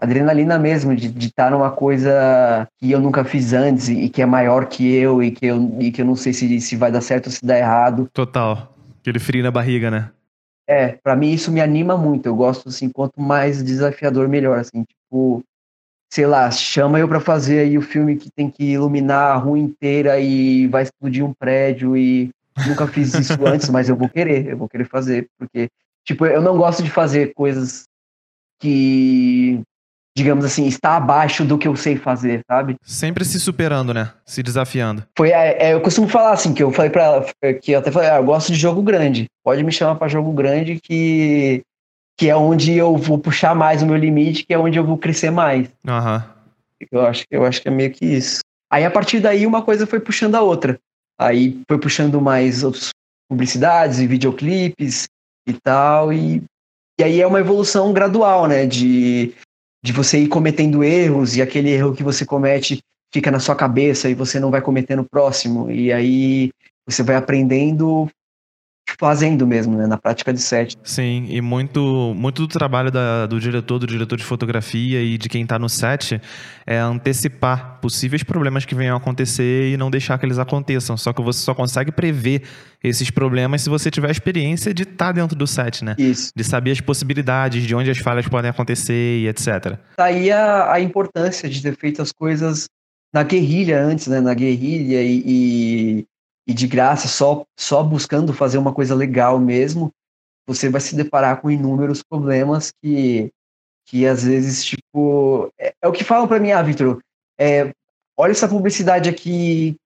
adrenalina mesmo, de estar numa coisa que eu nunca fiz antes e, que é maior que eu e que eu, e que eu não sei se, se vai dar certo ou se dá errado. Total. Aquele frio na barriga, né? É, para mim isso me anima muito. Eu gosto, assim, quanto mais desafiador, melhor. Assim, tipo, sei lá, chama eu para fazer aí o filme que tem que iluminar a rua inteira e vai explodir um prédio e nunca fiz isso *laughs* antes, mas eu vou querer, eu vou querer fazer, porque, tipo, eu não gosto de fazer coisas que digamos assim, está abaixo do que eu sei fazer, sabe? Sempre se superando, né? Se desafiando. Foi, é, é eu costumo falar assim, que eu falei para ela, que eu até falei, ah, eu gosto de jogo grande. Pode me chamar para jogo grande que que é onde eu vou puxar mais o meu limite, que é onde eu vou crescer mais. Uhum. Eu acho, eu acho que é meio que isso. Aí a partir daí uma coisa foi puxando a outra. Aí foi puxando mais outras publicidades e videoclipes e tal e e aí é uma evolução gradual, né? De de você ir cometendo erros e aquele erro que você comete fica na sua cabeça e você não vai cometer no próximo. E aí você vai aprendendo fazendo mesmo, né, na prática de set. Sim, e muito, muito do trabalho da, do diretor, do diretor de fotografia e de quem está no set é antecipar possíveis problemas que venham a acontecer e não deixar que eles aconteçam. Só que você só consegue prever esses problemas se você tiver a experiência de estar tá dentro do set, né? Isso. De saber as possibilidades, de onde as falhas podem acontecer e etc. Tá aí a, a importância de ter feito as coisas na guerrilha antes, né? Na guerrilha e, e e de graça, só, só buscando fazer uma coisa legal mesmo, você vai se deparar com inúmeros problemas que, que às vezes, tipo, é, é o que falam para mim, ah, Victor, é, olha essa publicidade aqui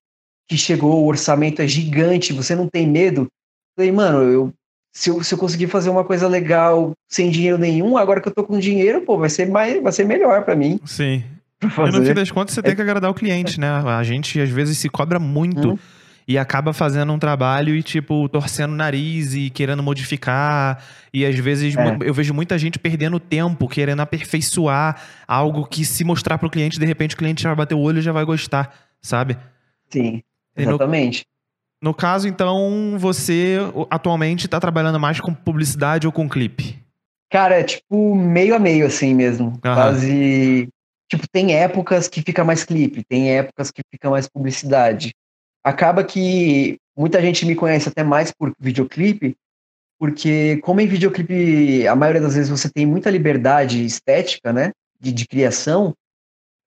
que chegou, o orçamento é gigante, você não tem medo? Eu falei, mano, eu, se, eu, se eu conseguir fazer uma coisa legal sem dinheiro nenhum, agora que eu tô com dinheiro, pô, vai ser, mais, vai ser melhor para mim. Sim. E no fim das contas, você tem que agradar o cliente, né? A gente, às vezes, se cobra muito hum. E acaba fazendo um trabalho e, tipo, torcendo o nariz e querendo modificar. E, às vezes, é. eu vejo muita gente perdendo tempo, querendo aperfeiçoar algo que, se mostrar pro cliente, de repente, o cliente já vai bater o olho e já vai gostar, sabe? Sim. Exatamente. No, no caso, então, você atualmente está trabalhando mais com publicidade ou com clipe? Cara, é tipo meio a meio, assim mesmo. Uhum. Quase. Tipo, tem épocas que fica mais clipe, tem épocas que fica mais publicidade. Acaba que muita gente me conhece até mais por videoclipe, porque como em videoclipe, a maioria das vezes você tem muita liberdade estética, né? De, de criação,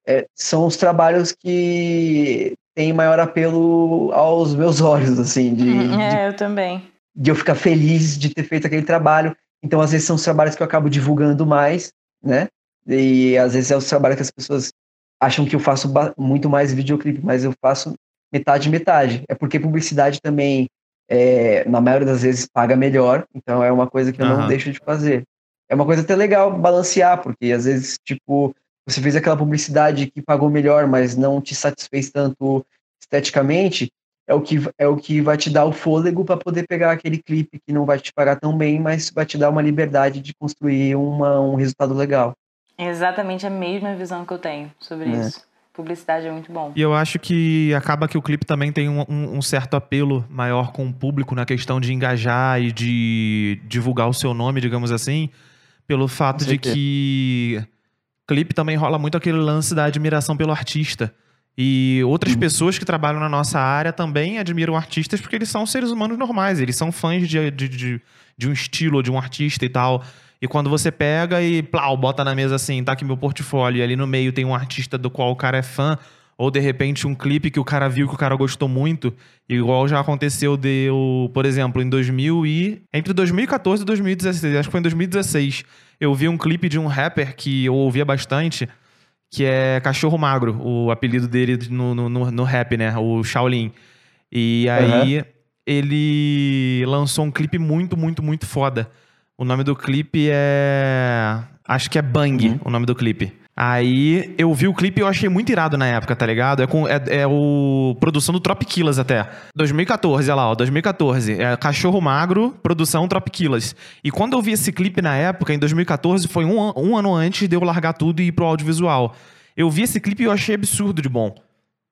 é, são os trabalhos que tem maior apelo aos meus *laughs* olhos, assim. De, uhum. é, de, eu também. De eu ficar feliz de ter feito aquele trabalho. Então, às vezes, são os trabalhos que eu acabo divulgando mais, né? E às vezes é os trabalhos que as pessoas acham que eu faço muito mais videoclipe, mas eu faço metade metade. É porque publicidade também, é, na maioria das vezes, paga melhor. Então, é uma coisa que eu uhum. não deixo de fazer. É uma coisa até legal balancear, porque às vezes, tipo, você fez aquela publicidade que pagou melhor, mas não te satisfez tanto esteticamente, é o que, é o que vai te dar o fôlego para poder pegar aquele clipe que não vai te pagar tão bem, mas vai te dar uma liberdade de construir uma, um resultado legal. exatamente a mesma visão que eu tenho sobre é. isso. Publicidade é muito bom. E eu acho que acaba que o clipe também tem um, um, um certo apelo maior com o público na questão de engajar e de divulgar o seu nome, digamos assim, pelo fato de que clipe também rola muito aquele lance da admiração pelo artista. E outras uhum. pessoas que trabalham na nossa área também admiram artistas porque eles são seres humanos normais, eles são fãs de, de, de, de um estilo, de um artista e tal. E quando você pega e, plau, bota na mesa assim, tá aqui meu portfólio, e ali no meio tem um artista do qual o cara é fã, ou de repente um clipe que o cara viu que o cara gostou muito, igual já aconteceu de, por exemplo, em 2000 e entre 2014 e 2016, acho que foi em 2016, eu vi um clipe de um rapper que eu ouvia bastante, que é Cachorro Magro, o apelido dele no, no, no rap, né? O Shaolin. E aí uhum. ele lançou um clipe muito, muito, muito foda. O nome do clipe é. Acho que é Bang, uhum. o nome do clipe. Aí eu vi o clipe e eu achei muito irado na época, tá ligado? É, com, é, é o produção do Tropiquilas até. 2014, olha lá, ó, 2014. É Cachorro Magro, produção Tropiquilas. E quando eu vi esse clipe na época, em 2014, foi um, um ano antes de eu largar tudo e ir pro audiovisual. Eu vi esse clipe e eu achei absurdo de bom.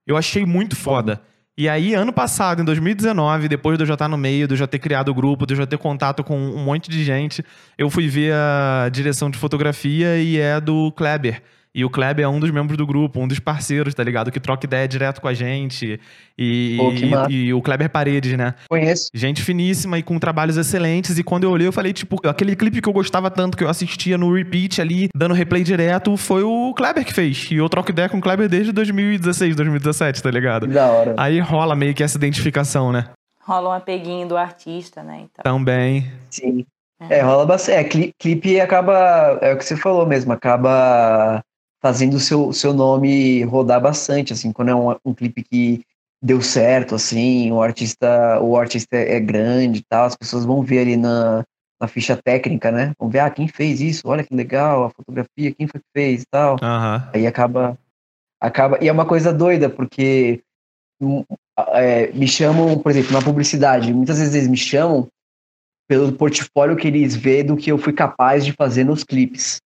Eu achei muito foda. E aí, ano passado, em 2019, depois de eu já estar no meio, de eu já ter criado o grupo, de eu já ter contato com um monte de gente, eu fui ver a direção de fotografia e é do Kleber. E o Kleber é um dos membros do grupo, um dos parceiros, tá ligado? Que troca ideia direto com a gente. E, Pô, e, e, o Kleber Paredes, né? Conheço. Gente finíssima e com trabalhos excelentes. E quando eu olhei, eu falei, tipo, aquele clipe que eu gostava tanto, que eu assistia no repeat ali, dando replay direto, foi o Kleber que fez. E eu troco ideia com o Kleber desde 2016, 2017, tá ligado? Da hora. Aí rola meio que essa identificação, né? Rola um apeguinho do artista, né? Então. Também. Sim. É, rola bastante. É, clipe acaba. É o que você falou mesmo, acaba fazendo o seu, seu nome rodar bastante, assim, quando é um, um clipe que deu certo, assim, o artista, o artista é grande e tal, as pessoas vão ver ali na, na ficha técnica, né? Vão ver, ah, quem fez isso? Olha que legal, a fotografia, quem foi que fez e tal. Uhum. Aí acaba, acaba, e é uma coisa doida, porque hum, é, me chamam, por exemplo, na publicidade, muitas vezes eles me chamam pelo portfólio que eles vê do que eu fui capaz de fazer nos clipes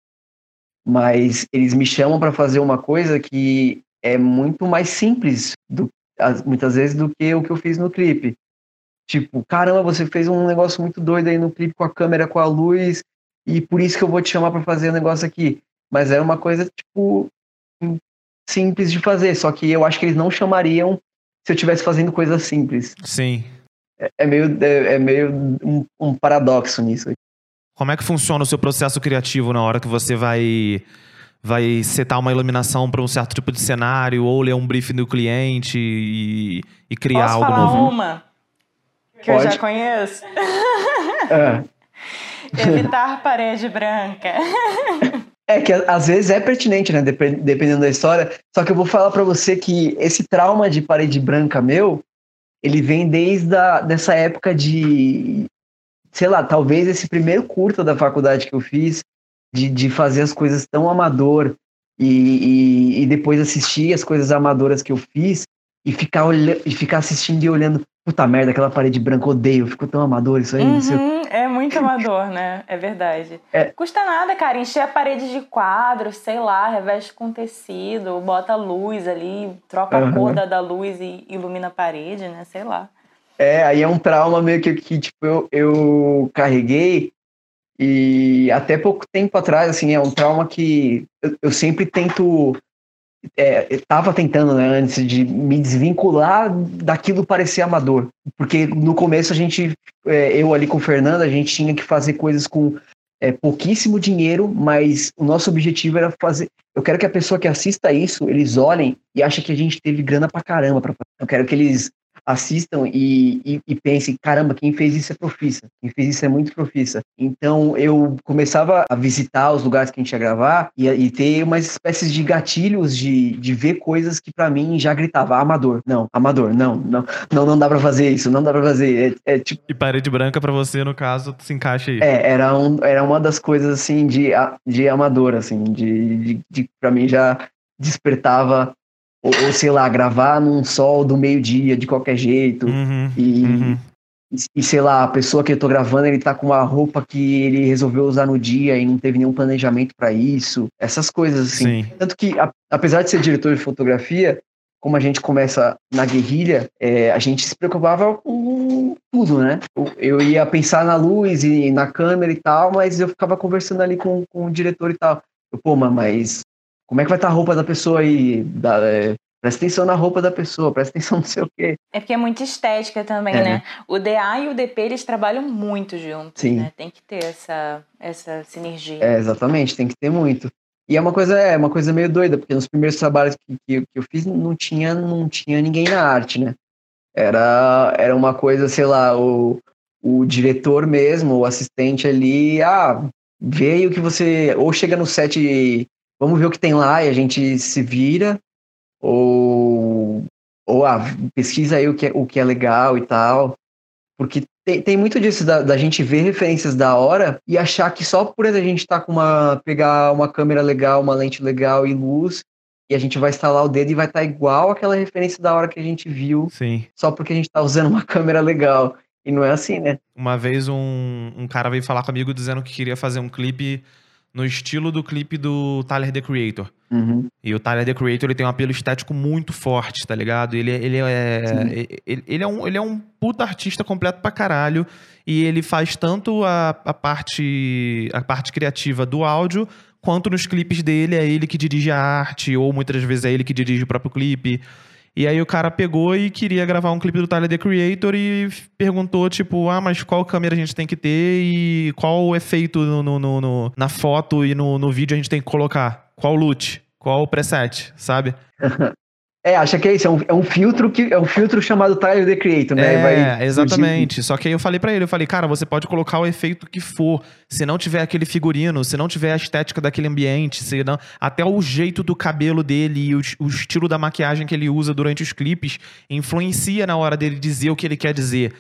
mas eles me chamam para fazer uma coisa que é muito mais simples, do, muitas vezes, do que o que eu fiz no clipe. Tipo, caramba, você fez um negócio muito doido aí no clipe com a câmera, com a luz, e por isso que eu vou te chamar para fazer o um negócio aqui. Mas é uma coisa, tipo, simples de fazer, só que eu acho que eles não chamariam se eu estivesse fazendo coisa simples. Sim. É, é meio, é, é meio um, um paradoxo nisso. Como é que funciona o seu processo criativo na hora que você vai vai setar uma iluminação para um certo tipo de cenário ou ler um briefing do cliente e, e criar Posso algo falar novo? uma que Pode. eu já conheço. *laughs* É. Evitar parede branca. É que às vezes é pertinente, né? Dependendo da história. Só que eu vou falar para você que esse trauma de parede branca meu, ele vem desde a, dessa época de, sei lá, talvez esse primeiro curta da faculdade que eu fiz, de, de fazer as coisas tão amador e, e, e depois assistir as coisas amadoras que eu fiz e ficar, olhando, e ficar assistindo e olhando, puta merda, aquela parede branca, odeio, ficou tão amador isso aí. Uhum, é muito amador, né? É verdade. É. Custa nada, cara, encher a parede de quadro, sei lá, reveste com tecido, bota luz ali, troca uhum. a cor da, da luz e ilumina a parede, né? Sei lá. É, aí é um trauma meio que, que tipo, eu, eu carreguei e até pouco tempo atrás, assim, é um trauma que eu, eu sempre tento é, estava tentando, né, antes de me desvincular daquilo parecer amador. Porque no começo a gente, é, eu ali com o Fernando, a gente tinha que fazer coisas com é, pouquíssimo dinheiro, mas o nosso objetivo era fazer. Eu quero que a pessoa que assista isso, eles olhem e achem que a gente teve grana pra caramba. Pra... Eu quero que eles assistam e, e, e, pensem, caramba, quem fez isso é profissa, quem fez isso é muito profissa. Então eu começava a visitar os lugares que a gente ia gravar e, e ter umas espécies de gatilhos de, de ver coisas que para mim já gritava, amador, não, amador, não, não, não, não dá para fazer isso, não dá para fazer. É, é, tipo... E parede branca para você, no caso, se encaixa aí. É, era, um, era uma das coisas assim de, de amador, assim, de, de, de para mim já despertava ou, ou, sei lá, gravar num sol do meio-dia de qualquer jeito. Uhum, e, uhum. e, sei lá, a pessoa que eu tô gravando, ele tá com uma roupa que ele resolveu usar no dia e não teve nenhum planejamento para isso. Essas coisas, assim. Sim. Tanto que, a, apesar de ser diretor de fotografia, como a gente começa na guerrilha, é, a gente se preocupava com tudo, né? Eu, eu, ia pensar na luz e na câmera e tal, mas eu ficava conversando ali com, com o diretor e tal. Eu, pô, mas como é que vai estar a roupa da pessoa aí? Da, é, presta atenção na roupa da pessoa, presta atenção *laughs* no sei o quê. É porque é muito estética também, é. né? O DA e o DP, eles trabalham muito juntos, Sim. né? Tem que ter essa, essa sinergia. É, exatamente, tem que ter muito. E é uma coisa, é uma coisa meio doida, porque nos primeiros trabalhos que, que, que eu fiz não tinha, não tinha ninguém na arte, né? Era, era uma coisa, sei lá, o, o diretor mesmo, o assistente ali, ah, veio que você ou chega no set vamos ver o que tem lá e a gente se vira, ou, ou ah, pesquisa aí o que, é, o que é legal e tal. Porque tem, tem muito disso da, da, gente ver referências da hora e achar que só por a gente estar tá com uma. pegar uma câmera legal, uma lente legal e luz, e a gente vai instalar o dedo e vai estar tá igual aquela referência da hora que a gente viu. Sim. Só porque a gente está usando uma *laughs* câmera legal. E não é assim, né? Uma vez um, um cara veio falar comigo dizendo que queria fazer um clipe no estilo do clipe do Tyler, The Creator. Uhum. E o Tyler, The Creator, ele tem um apelo estético muito forte, tá ligado? Ele, ele, é, ele, ele, é um, ele é um puta artista completo pra caralho. E ele faz tanto a, a, parte, a parte criativa do áudio, quanto nos clipes dele é ele que dirige a arte, ou muitas vezes é ele que dirige o próprio clipe. E aí o cara pegou e queria gravar um clipe do Tyler, The Creator, e perguntou, tipo, ah, mas qual câmera a gente tem que ter e qual efeito no, no, no na foto e no, no vídeo a gente tem que colocar? Qual loot? Qual preset, sabe? *laughs* É, acha que é isso, é um, é um, filtro que é um filtro chamado Tyler the Creator, né? É, exatamente. Só que aí eu falei para ele, eu falei, cara, você pode colocar o efeito que for, se não tiver aquele figurino, se não tiver a estética daquele ambiente, se não, até o jeito do cabelo dele e o, o estilo da maquiagem que ele usa durante os clipes influencia na hora dele dizer o que ele quer dizer.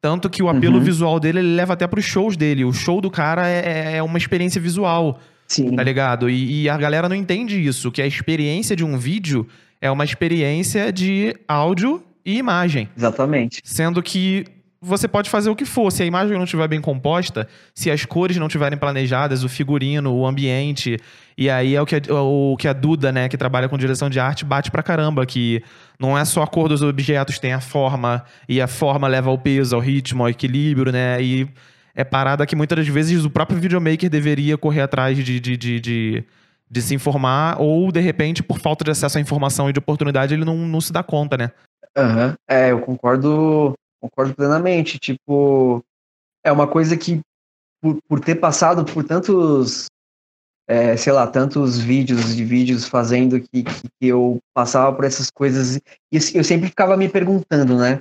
Tanto que o apelo uhum. visual dele ele leva até pros shows dele. O show do cara é, é, é uma experiência visual. Sim. Tá ligado? E, e a galera não entende isso, que a experiência de um vídeo é uma experiência de áudio e imagem. Exatamente. Sendo que você pode fazer o que for. Se a imagem não estiver bem composta, se as cores não estiverem planejadas, o figurino, o ambiente. E aí é o que a, o que a Duda, né, que trabalha com direção de arte, bate pra caramba. Que não é só a cor dos objetos, tem a forma. E a forma leva ao peso, ao ritmo, ao equilíbrio, né? E é parada que muitas das vezes o próprio videomaker deveria correr atrás de, de, de, de de se informar, ou de repente, por falta de acesso à informação e de oportunidade, ele não, não se dá conta, né? Uhum. É, eu concordo, concordo plenamente. Tipo, é uma coisa que, por, por ter passado por tantos, é, sei lá, tantos vídeos de vídeos fazendo que, que, eu passava por essas coisas, e eu sempre ficava me perguntando, né?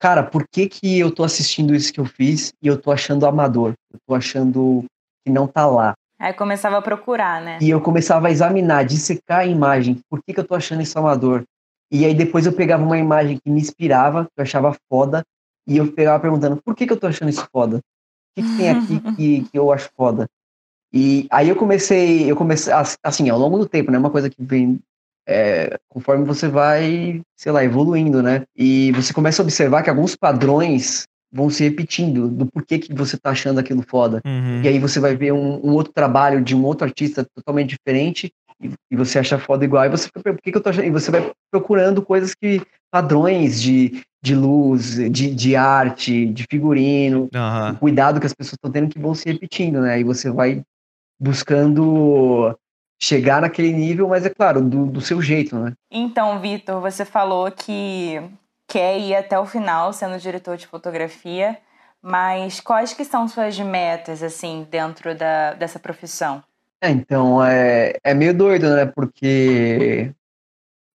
Cara, por que que eu tô assistindo isso que eu fiz e eu tô achando amador? Eu tô achando que não tá lá. Aí começava a procurar, né? E eu começava a examinar, dissecar a imagem. Por que, que eu tô achando isso amador? E aí depois eu pegava uma imagem que me inspirava, que eu achava foda, e eu pegava perguntando, por que, que eu tô achando isso foda? O que, que tem aqui *laughs* que, que eu acho foda? E aí eu comecei, eu comecei, assim, ao longo do tempo, né? Uma coisa que vem é, conforme você vai, sei lá, evoluindo, né? E você começa a observar que alguns padrões vão se repetindo do porquê que você tá achando aquilo foda. Uhum. E aí você vai ver um, um, outro trabalho de um outro artista totalmente diferente e, e você acha foda igual. E você por que, que eu tô achando? E você vai procurando coisas que padrões de, de luz, de, de arte, de figurino, uhum. cuidado que as pessoas estão tendo que vão se repetindo, né? E você vai buscando chegar naquele nível, mas é claro, do, do seu jeito, né? Então, Vitor, você falou que quer ir até o final sendo diretor de fotografia, mas quais que são suas metas, assim, dentro da, dessa profissão? É, então, é, é meio doido, né? Porque,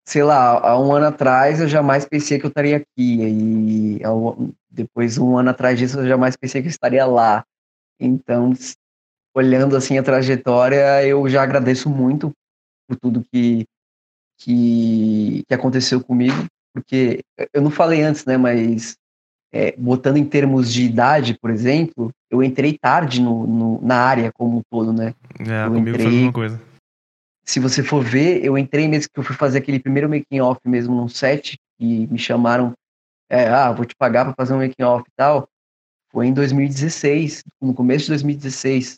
sei lá, há um ano atrás eu jamais pensei que eu estaria aqui, e depois, um ano atrás disso, eu jamais pensei que eu estaria lá. Então, olhando assim a trajetória, eu já agradeço muito por tudo que, que, que aconteceu comigo, porque eu não falei antes, né, mas é, botando em termos de idade, por exemplo, eu entrei tarde no, no na área como um todo, né? É, eu comigo entrei, foi a mesma coisa. Se você for ver, eu entrei mesmo que eu fui fazer aquele primeiro making off mesmo num set e me chamaram, é, ah, vou te pagar para fazer um making off e tal. Foi em 2016, no começo de 2016.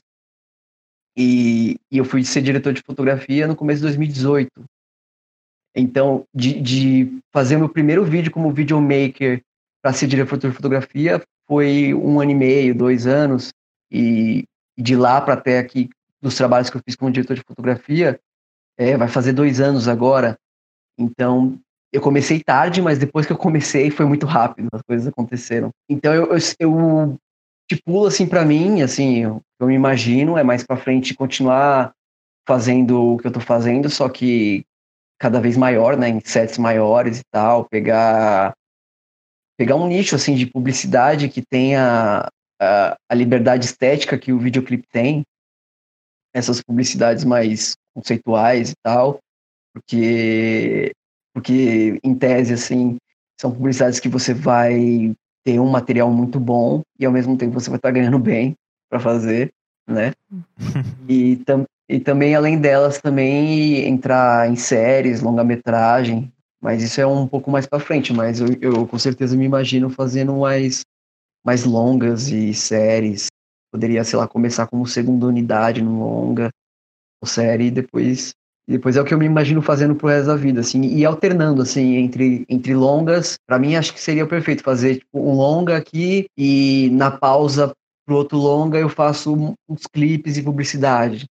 E, e, eu fui ser diretor de fotografia no começo de 2018. Então, de, de fazer meu primeiro vídeo como videomaker para ser diretor de fotografia foi um ano e meio, dois anos. E de lá para até aqui, dos trabalhos que eu fiz como diretor de fotografia, é, vai fazer dois anos agora. Então, eu comecei tarde, mas depois que eu comecei foi muito rápido, as coisas aconteceram. Então, eu, eu, eu estipulo assim para mim, assim, eu, eu me imagino é mais para frente continuar fazendo o que eu tô fazendo, só que cada vez maior, né, em sets maiores e tal, pegar pegar um nicho assim de publicidade que tenha a, a liberdade estética que o videoclipe tem, essas publicidades mais conceituais e tal, porque porque em tese assim são publicidades que você vai ter um material muito bom e ao mesmo tempo você vai estar ganhando bem para fazer, né? e, tam, e também, além delas, também entrar em séries, longa-metragem, mas isso é um pouco mais para frente, mas eu, eu, com certeza me imagino fazendo mais, mais longas e séries. Poderia, sei lá, começar como segunda unidade no longa, ou série, e depois depois é o que eu me imagino fazendo pro resto da vida, assim, e alternando, assim, entre, entre longas. Para mim, acho que seria perfeito fazer tipo, um longa aqui e na pausa pro outro longa eu faço uns clipes e publicidade.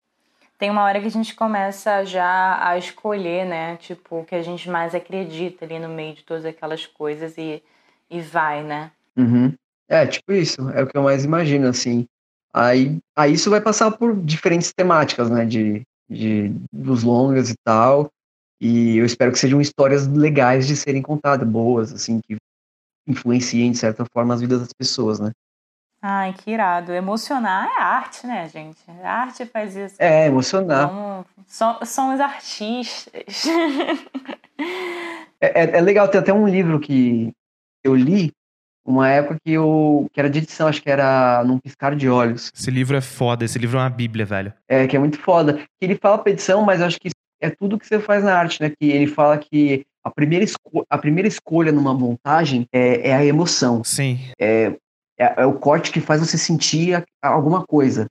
Tem uma hora que a gente começa já a escolher, né? Tipo, o que a gente mais acredita ali no meio de todas aquelas coisas e, e vai, né? Uhum. É, tipo isso. É o que eu mais imagino, assim. Aí, aí isso vai passar por diferentes temáticas, né? De de, dos longas e tal. E eu espero que sejam histórias legais de serem contadas, boas, assim, que influenciem, de certa forma, as vidas das pessoas, né? Ai, que irado. Emocionar é arte, né, gente? A arte faz isso. É, emocionar. São, são os artistas. é, é, é legal, tem até um livro que eu li uma época que eu que era de edição, acho que era num piscar de olhos. Esse livro é foda, esse livro é uma bíblia, velho. É, que é muito foda. Ele fala pra edição, mas acho que é tudo que você faz na arte, né? Que ele fala que a primeira, a primeira escolha numa montagem é, é a emoção. Sim. É, é, é, o corte que faz você sentir alguma coisa.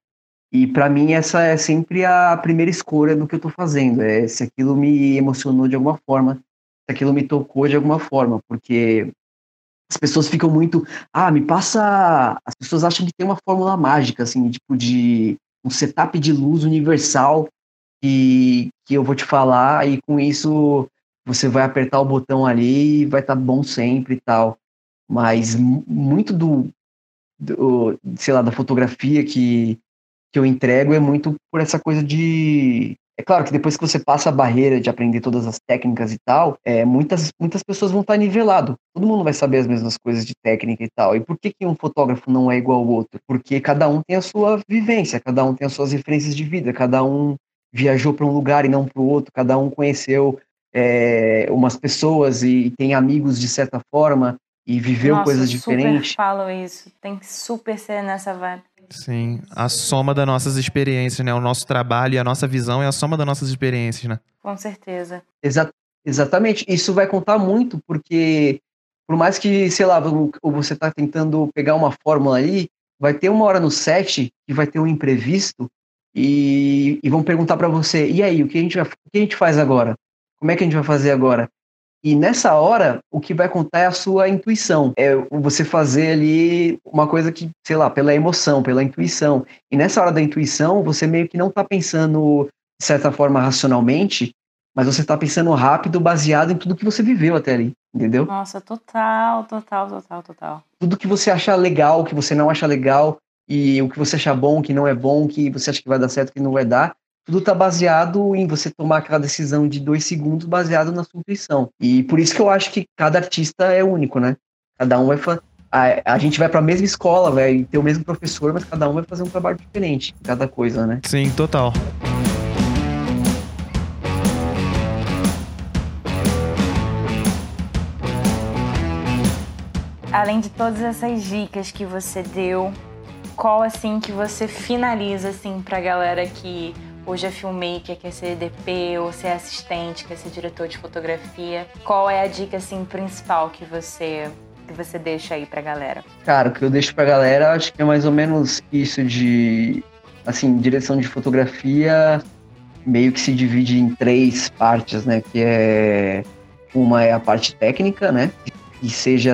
E para mim essa é sempre a primeira escolha do que eu tô fazendo. É se aquilo me emocionou de alguma forma, se aquilo me tocou de alguma forma, porque as pessoas ficam muito, ah, me passa, as pessoas acham que tem uma fórmula mágica, assim, tipo de um setup de luz universal que, que eu vou te falar e com isso você vai apertar o botão ali e vai estar tá bom sempre e tal. Mas muito do, do, sei lá, da fotografia que, que eu entrego é muito por essa coisa de É claro que depois que você passa a barreira de aprender todas as técnicas e tal, é, muitas, muitas pessoas vão estar nivelado. Todo mundo vai saber as mesmas coisas de técnica e tal. E por que, que um fotógrafo não é igual ao outro? Porque cada um tem a sua vivência, cada um tem as suas referências de vida, cada um viajou para um lugar e não para o outro, cada um conheceu é, umas pessoas e tem amigos de certa forma e viveu Nossa, coisas super diferentes. falo isso. Tem que super ser nessa vibe. Sim, a soma das nossas experiências, né? O nosso trabalho e a nossa visão é a soma das nossas experiências, né? Com certeza. Exa exatamente. Isso vai contar muito, porque por mais que, sei lá, você está tentando pegar uma fórmula ali, vai ter uma hora no set que vai ter um imprevisto e, e vão perguntar para você, e aí, o que, a gente vai, o que a gente faz agora? Como é que a gente vai fazer agora? E nessa hora, o que vai contar é a sua intuição. É você fazer ali uma coisa que, sei lá, pela emoção, pela intuição. E nessa hora da intuição, você meio que não está pensando, de certa forma, racionalmente, mas você está pensando rápido, baseado em tudo que você viveu até ali, entendeu? Nossa, total, total, total, total. Tudo que você acha legal, que você não acha legal, e o que você acha bom, que não é bom, que você acha que vai dar certo, que não vai dar, tudo está baseado em você tomar aquela decisão de dois segundos baseado na sua intuição. E por isso que eu acho que cada artista é único, né? Cada um vai fazer. A, a, gente vai para a mesma escola, vai ter o mesmo professor, mas cada um vai fazer um trabalho diferente, cada coisa, né? Sim, total. Além de todas essas dicas que você deu, qual assim que você finaliza assim pra galera que hoje é filmmaker, quer ser DP, ou ser assistente, quer ser diretor de fotografia. Qual é a dica assim principal que você que você deixa aí pra galera? Cara, o que eu deixo pra galera, acho que é mais ou menos isso de assim, direção de fotografia meio que se divide em três partes, né, que é uma é a parte técnica, né, e seja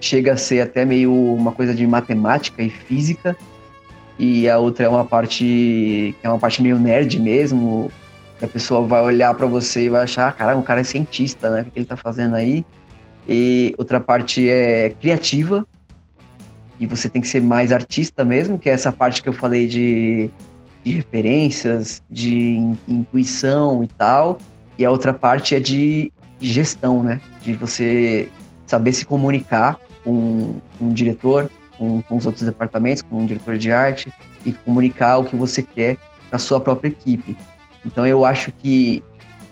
chega a ser até meio uma coisa de matemática e física, e a outra é uma parte é uma parte meio nerd mesmo, a pessoa vai olhar para você e vai achar, caramba, o cara é cientista, né? O que ele tá fazendo aí? E outra parte é criativa, e você tem que ser mais artista mesmo, que é essa parte que eu falei de, de referências, de in, intuição e tal. E a outra parte é de, de gestão, né? De você saber se comunicar com um diretor, com, com os outros departamentos, com um diretor de arte e comunicar o que você quer para sua própria equipe. Então eu acho que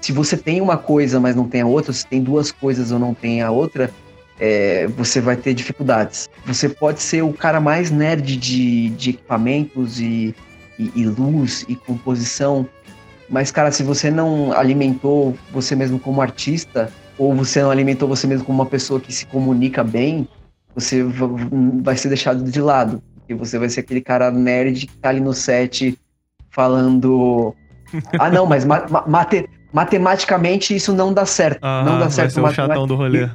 se você tem uma coisa, mas não tem a outra, se tem duas coisas ou não tem a outra, é, você vai ter dificuldades. Você pode ser o cara mais nerd de, de equipamentos e, e, e luz e composição, mas, cara, se você não alimentou você mesmo como artista, ou você não alimentou você mesmo como uma pessoa que se comunica bem, você vai ser deixado de lado. E você vai ser aquele cara nerd que tá ali no set falando. Ah, não, mas ma mate matematicamente isso não dá certo. não dá certo. Vai ser o chatão do rolê.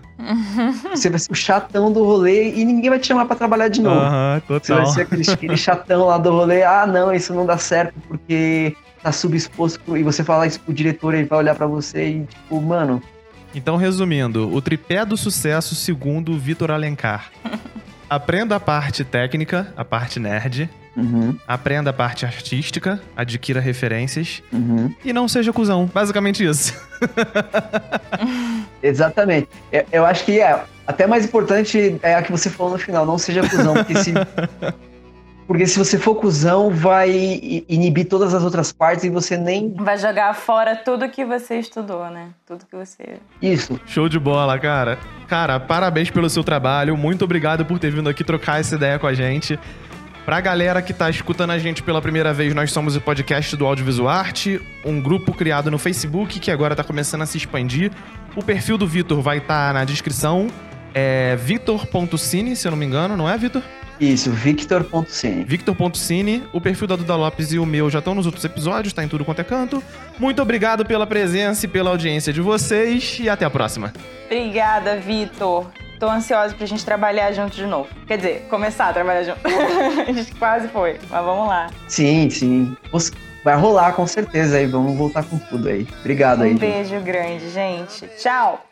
Você vai ser o chatão do rolê e ninguém vai te chamar para trabalhar de novo. Aham, total. Você vai ser aquele, aquele chatão lá do rolê. Ah, não, isso não dá certo porque tá subexposto. E você falar isso pro diretor, ele vai olhar para você e tipo, mano, então, resumindo, o tripé do sucesso segundo Vitor Alencar. *laughs* Aprenda a parte técnica, a parte nerd. Uhum. Aprenda a parte artística, adquira referências. Uhum. E não seja cuzão. Basicamente isso. *laughs* Exatamente. Eu, eu, acho que é. Até mais importante é a que você falou no final, não seja cuzão. Porque se, *laughs* Porque se você for cuzão, vai inibir todas as outras partes e você nem. Vai jogar fora tudo que você estudou, né? Tudo que você. Isso. Show de bola, cara. Cara, parabéns pelo seu trabalho. Muito obrigado por ter vindo aqui trocar essa ideia com a gente. Pra galera que tá escutando a gente pela primeira vez, nós somos o podcast do Audiovisual Arte, um grupo criado no Facebook que agora tá começando a se expandir. O perfil do Vitor vai estar tá na descrição. É vitor.cine, se eu não me engano, não é, Vitor? Isso, Victor.cine. Victor.cine. O perfil da Duda Lopes e o meu já estão nos outros episódios, tá em tudo quanto é canto. Muito obrigado pela presença e pela audiência de vocês e até a próxima. Obrigada, Vitor. Tô ansiosa pra gente trabalhar junto de novo. Quer dizer, começar a trabalhar junto. *laughs* a gente quase foi, mas vamos lá. Sim, sim. Vai rolar com certeza aí. Vamos voltar com tudo aí. Obrigado um aí. Um beijo gente. grande, gente. Tchau.